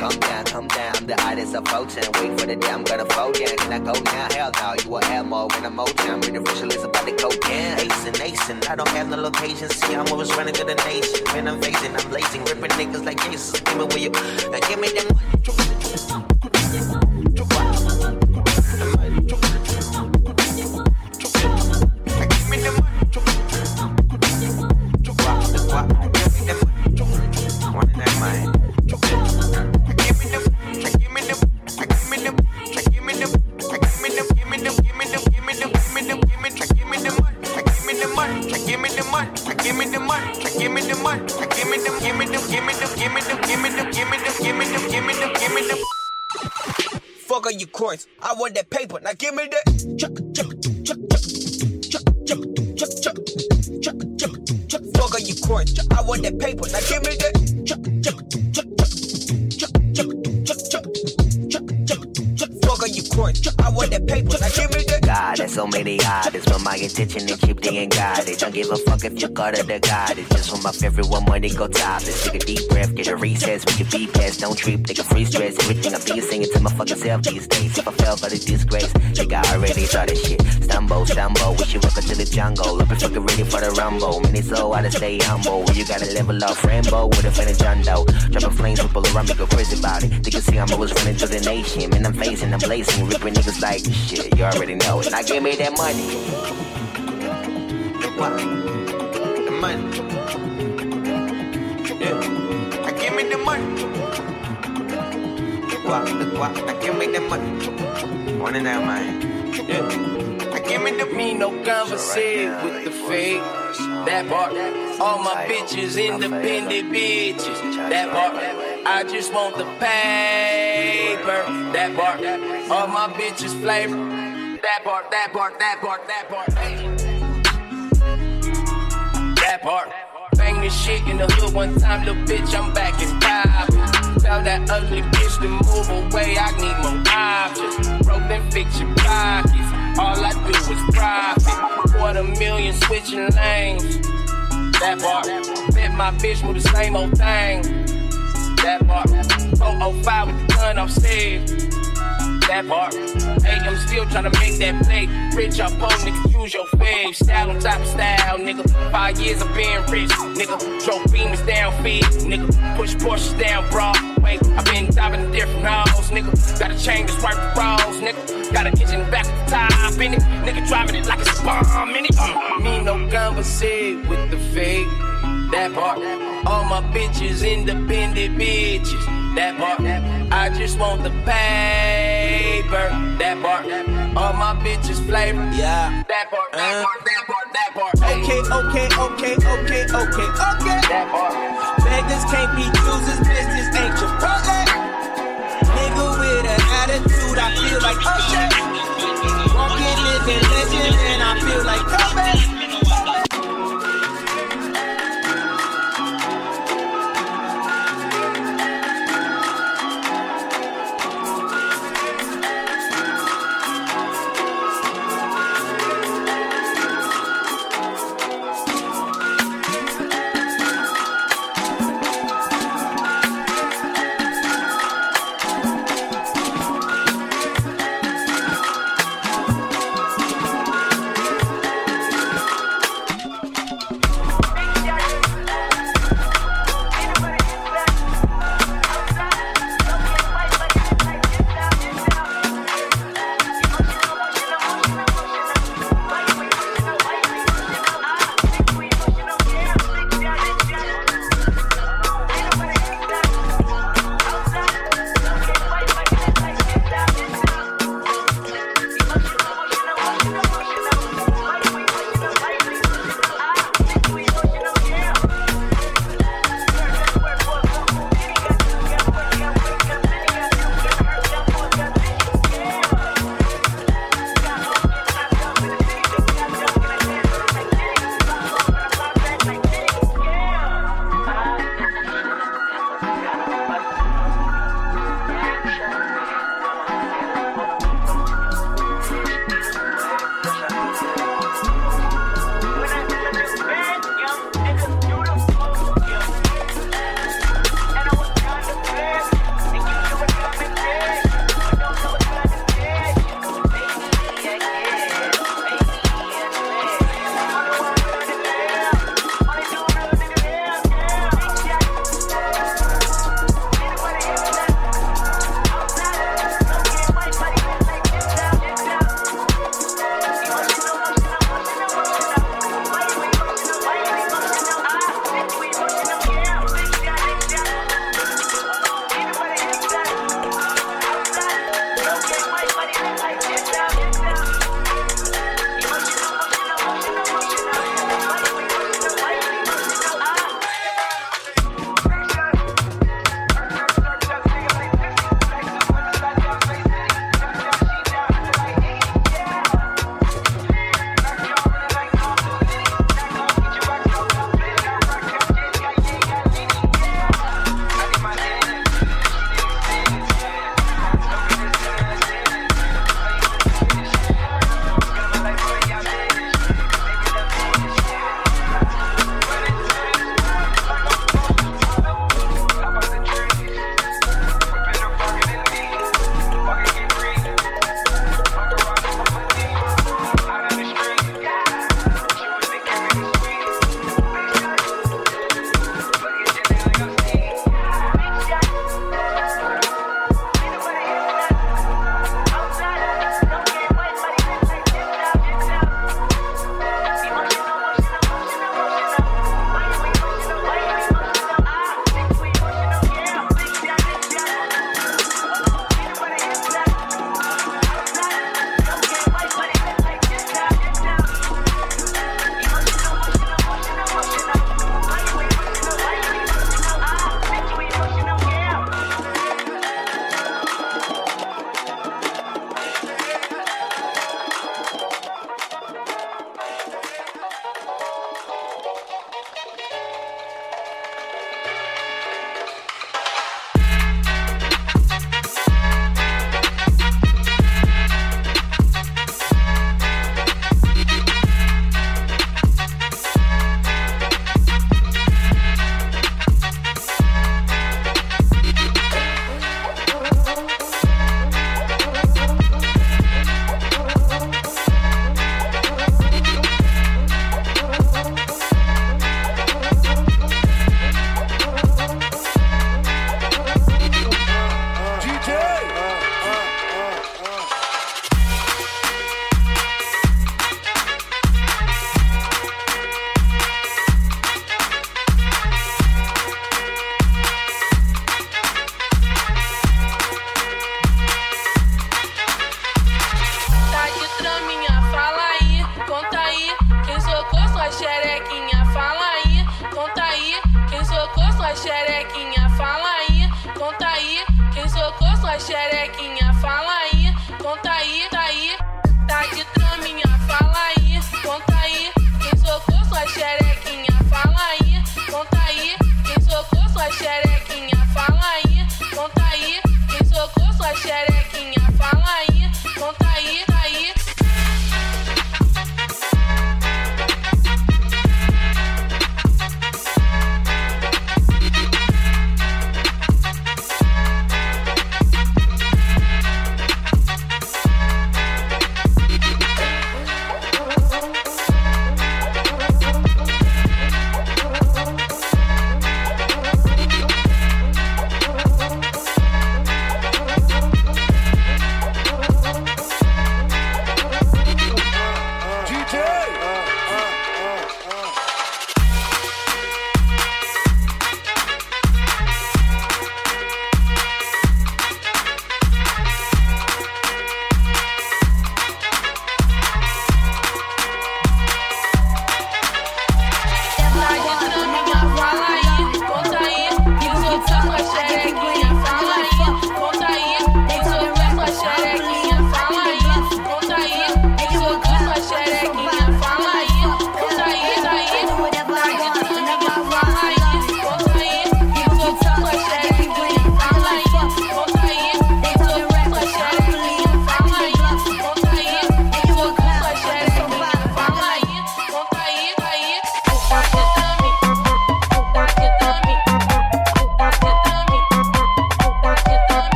[SPEAKER 23] come down, come down, I'm the artist of Photon, wait for the day, I'm gonna fold down, can I go now, hell no, you a ammo, when I'm old time, when the official is about to go down, ace and ace, and I don't have no location, see, I'm always running to the nation, when I'm facing, I'm blazing, ripping niggas like Jesus, give me where you, now give me them chupa, chupa. But my intention is cheap, they ain't got it. Don't give a fuck if you got it, the God. It's just for my favorite one money go topless. Take a deep breath, get a recess, we can be past, don't trip, take a free stress. Everything I be singing to my fucking self these days. If I fell by the disgrace, I already started shit. Stumble, stumble, we should welcome to the jungle. Up and fucking ready for the rumble. So hard to stay humble. You gotta level up, Rambo with a friend John Doe. Dropping flames, people around me go crazy about it. They can see I'm always running to the nation. Man, I'm facing, I'm blazing, ripping niggas like shit. You already know it. Now give me that money. The money. Yeah. Now give me the money. The what? Now give me the money. One in that mind. Yeah. Now give me the
[SPEAKER 24] Me no conversate with the fake. That part. All my bitches independent bitches. That part. I just want the paper. That part. All my bitches flavor. That part, that part, that part, that part. Hey. That part. Bang this shit in the hood one time, little bitch, I'm back in five. Tell that ugly bitch to move away, I need more options. Rolling fiction pockets, all I do is profit. Quarter million switching lanes. That part. Bet my bitch with the same old thing. That part. 405 with the gun upstairs. That part. Hey, I'm still tryna make that play. Rich up on nigga, use your fave. Style on top of style, nigga. Five years of being rich, nigga. Drove beamers down feed, nigga. Push Porsches down way. i been diving different holes, nigga. Gotta change this right for roles, nigga. Got an engine back top in it. Nigga driving it like it's bomb in it. Mm. Me no conversate with the fake. That part. All my bitches independent bitches. That part. I just want the paper. That part. All
[SPEAKER 25] my bitches flavor.
[SPEAKER 8] Yeah.
[SPEAKER 25] That part. That
[SPEAKER 8] uh.
[SPEAKER 25] part. That part. That part.
[SPEAKER 8] Okay. Okay. Okay. Okay. Okay. Okay.
[SPEAKER 25] That part.
[SPEAKER 8] Beggars can't be choosers, bitches. like Usher. Walking is legend, and I feel like Kobe.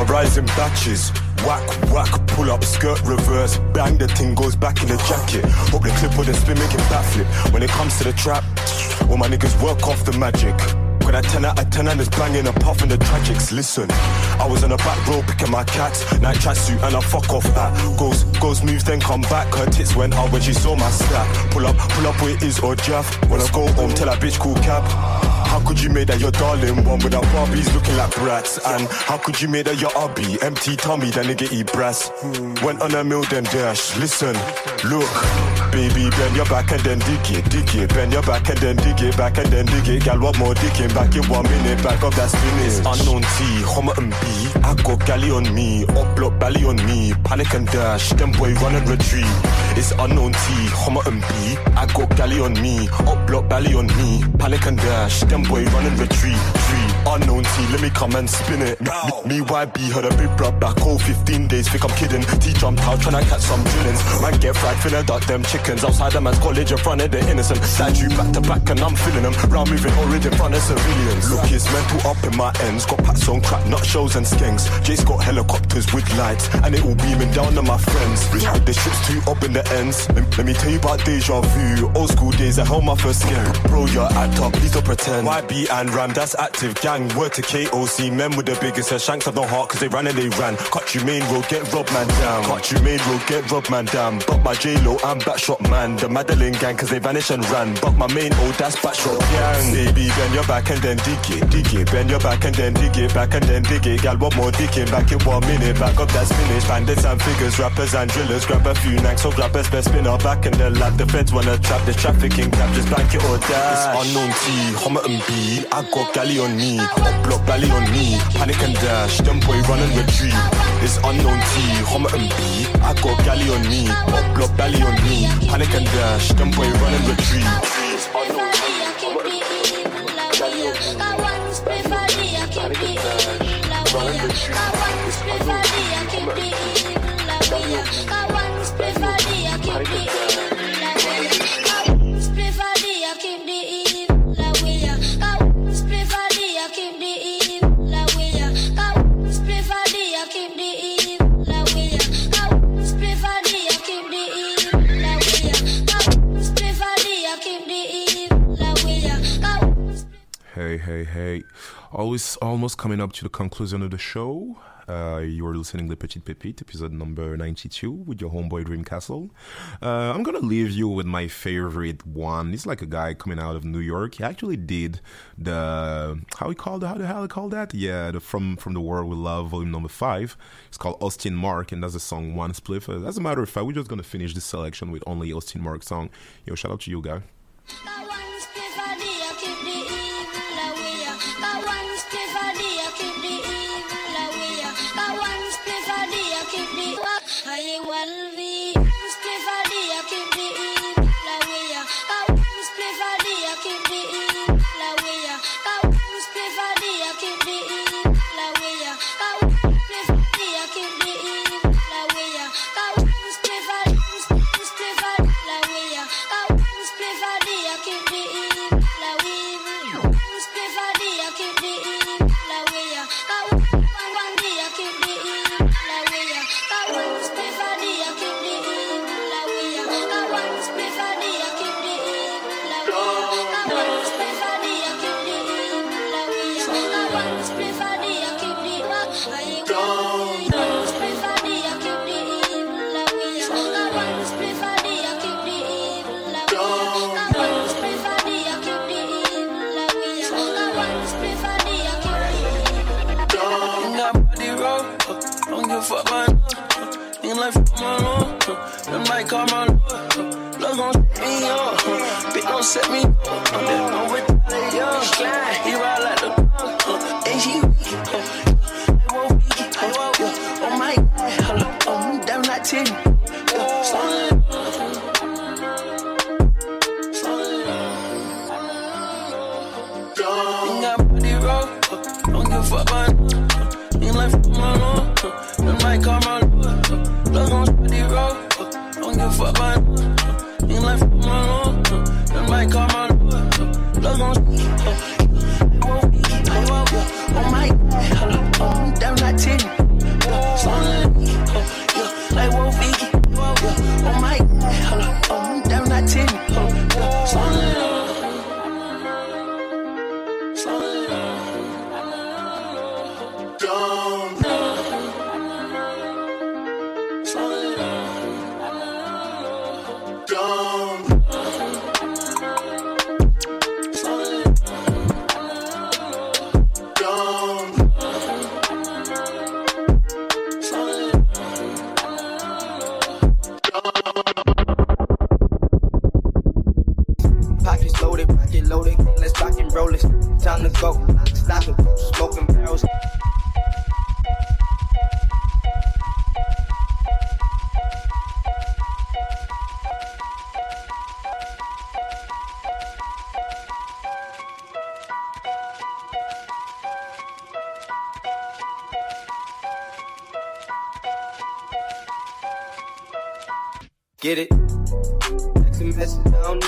[SPEAKER 26] Some are rising batches. Whack, whack, pull up, skirt reverse, bang, the thing goes back in the jacket. Hope the clip with the spin making backflip. When it comes to the trap, all my niggas work off the magic. Got a 10 out of 10 and it's banging and puffing the tragics. Listen, I was on the back row picking my cats, night tracksuit and I fuck off at. Goes, goes, moves, then come back. Her tits went out when she saw my stack. Pull up, pull up where it is or Jeff. When I go home, tell that bitch cool cab. How could you make that your darling one without Barbies looking like brats? And how could you make that your hubby? Empty tummy, that nigga eat brass. Went on a mill, then dash. Listen, look, baby, bend your back and then dig it, dig it. Bend your back and then dig it, back and then dig it. Gal, what more digging?
[SPEAKER 27] back in one minute, back up that spinach. Unknown T, Homerton B. I got galley on me, up block belly on me. Panic and dash, them boy run and retreat. It's unknown T, Homerton B. I got galley on me, up block belly on me. Panic and dash, them boy running retreat. Three. Unknown T, let me come and spin it. Me, me YB heard a big bruh back all 15 days, think I'm kidding. T jumped out trying to catch some drillings. Man get fried, finna duck them chickens. Outside the man's college in front of the innocent. Slide you back to back and I'm feeling them. Round moving already in front of civilians. Look, it's mental up in my ends. Got packs on crack, nut shows and skanks. Jace got helicopters with lights, and it all beaming down on my friends. The shit's too up in the ends. Let, let me tell you about deja vu. Old school days, I held my first scare. Bro, you're act up, please don't pretend. YB and Ram, that's active gang. Word to KOC, men with the biggest head. Shanks have no heart, cause they ran and they ran. Cut you main road, get robbed, man, down. Cut you main road, get robbed, man, down. Buck my J-Lo, I'm backshot, man. The Madeline gang, cause they vanished and ran. Buck my main old, that's backshot gang. Baby, bend your back and then dig it, dig it. Bend your back and then dig it, back and then dig it. Gal, one more digging, back in one minute. Back up that spinach. Bandits and figures, rappers and drillers. Grab a few knacks, so grab best best spinner. Back in the lab, the feds wanna trap the trafficking cap. Just bank it or dash. It's unknown T, Homerton B. I got galley on me, up block belly on me. Panic and dash, them boy run and retreat. It's unknown T, Homerton B. I got galley on me, up block belly on me. Panic and dash, them boy run and retreat. It's unknown T. Galley run and retreat. It's unknown T,
[SPEAKER 3] Hey, hey. Always almost coming up to the conclusion of the show. Uh, you are listening to Petite Pépite, episode number 92, with your homeboy Dream Castle. Uh, I'm gonna leave you with my favorite one. He's like a guy coming out of New York. He actually did the how he called how the hell he called that? Yeah, the From From the World We Love, volume number five. It's called Austin Mark, and that's the song One Spliff. As a matter of fact, we're just gonna finish this selection with only Austin Mark song. Yo, shout out to you, guy.
[SPEAKER 28] Set me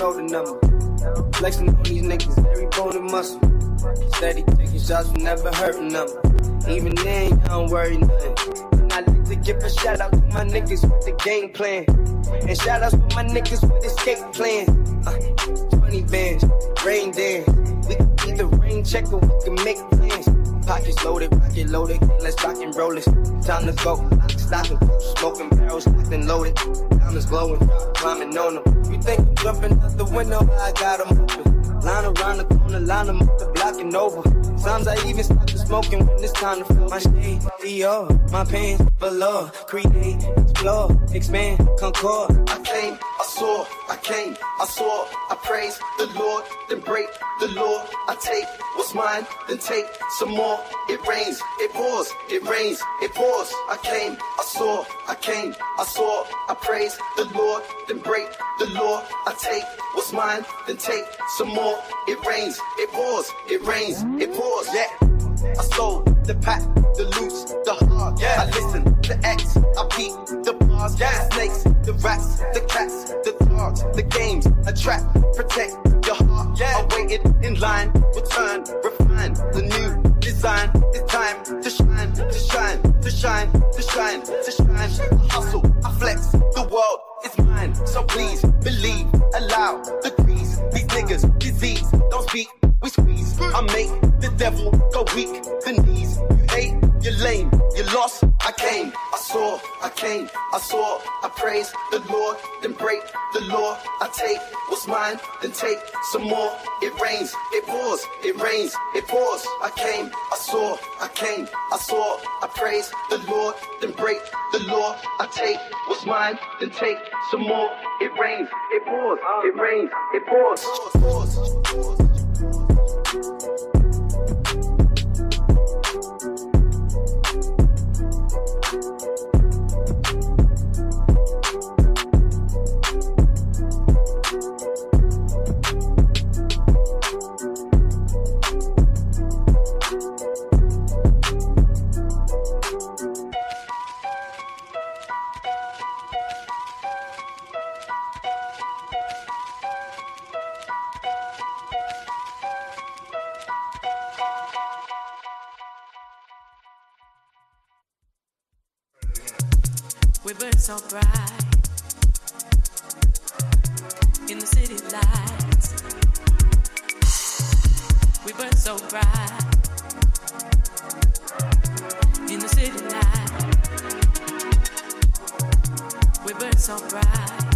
[SPEAKER 29] know the number. Flexing on these niggas, every bone and muscle. Steady taking shots, but never hurting them. Even then, I don't worry nothing. And I like to give a shout out to my niggas with the game plan. And shout outs to my niggas with the escape plan. Uh, 20 bands, rain dance. We can either rain check or we can make plans. Pockets loaded, rocket loaded, let's rock and roll this. Time to go, stop it. Smoking barrels, and loaded. Diamonds glowing, climbing on them. You think I'm jumping out the window? I got 'em open. Line around the corner, line 'em up, the block and over. Sometimes I even stop the smoking when it's time to fill my shade. Dior, my pants below. Create, explore, expand, concord.
[SPEAKER 8] I came, I saw, I came, I saw, I praise the Lord, then break the law. I take what's mine, then take some more. It rains, it pours, it rains, it pours. I came, I saw, I came, I saw, I praise the Lord, then break the law. I take what's mine, then take some more. It rains, it pours, it rains, it pours. Yeah. I sold the pack, the loose, the. Yeah. I listen to X, I beat the bars, yeah. the snakes, the rats, the cats, the dogs, the games, a trap, protect your heart. Yeah. I waited in line, return, refine the new design. It's time to shine, to shine, to shine, to shine, to shine. I hustle, I flex, the world is mine. So please believe, allow the grease. These niggas, disease, don't speak we squeeze. I make the devil go weak, the knees. You hate, you're lame, you lost. I came, I saw, I came, I saw. I praise the Lord, then break the law. I take what's mine, then take some more. It rains, it pours, it rains, it pours. I came, I saw, I came, I saw. I praise the Lord, then break the law. I take what's mine, then take some more. It rains, it pours, it rains, it pours.
[SPEAKER 30] So bright in the city lights. We burn so bright in the city lights. We burn so bright.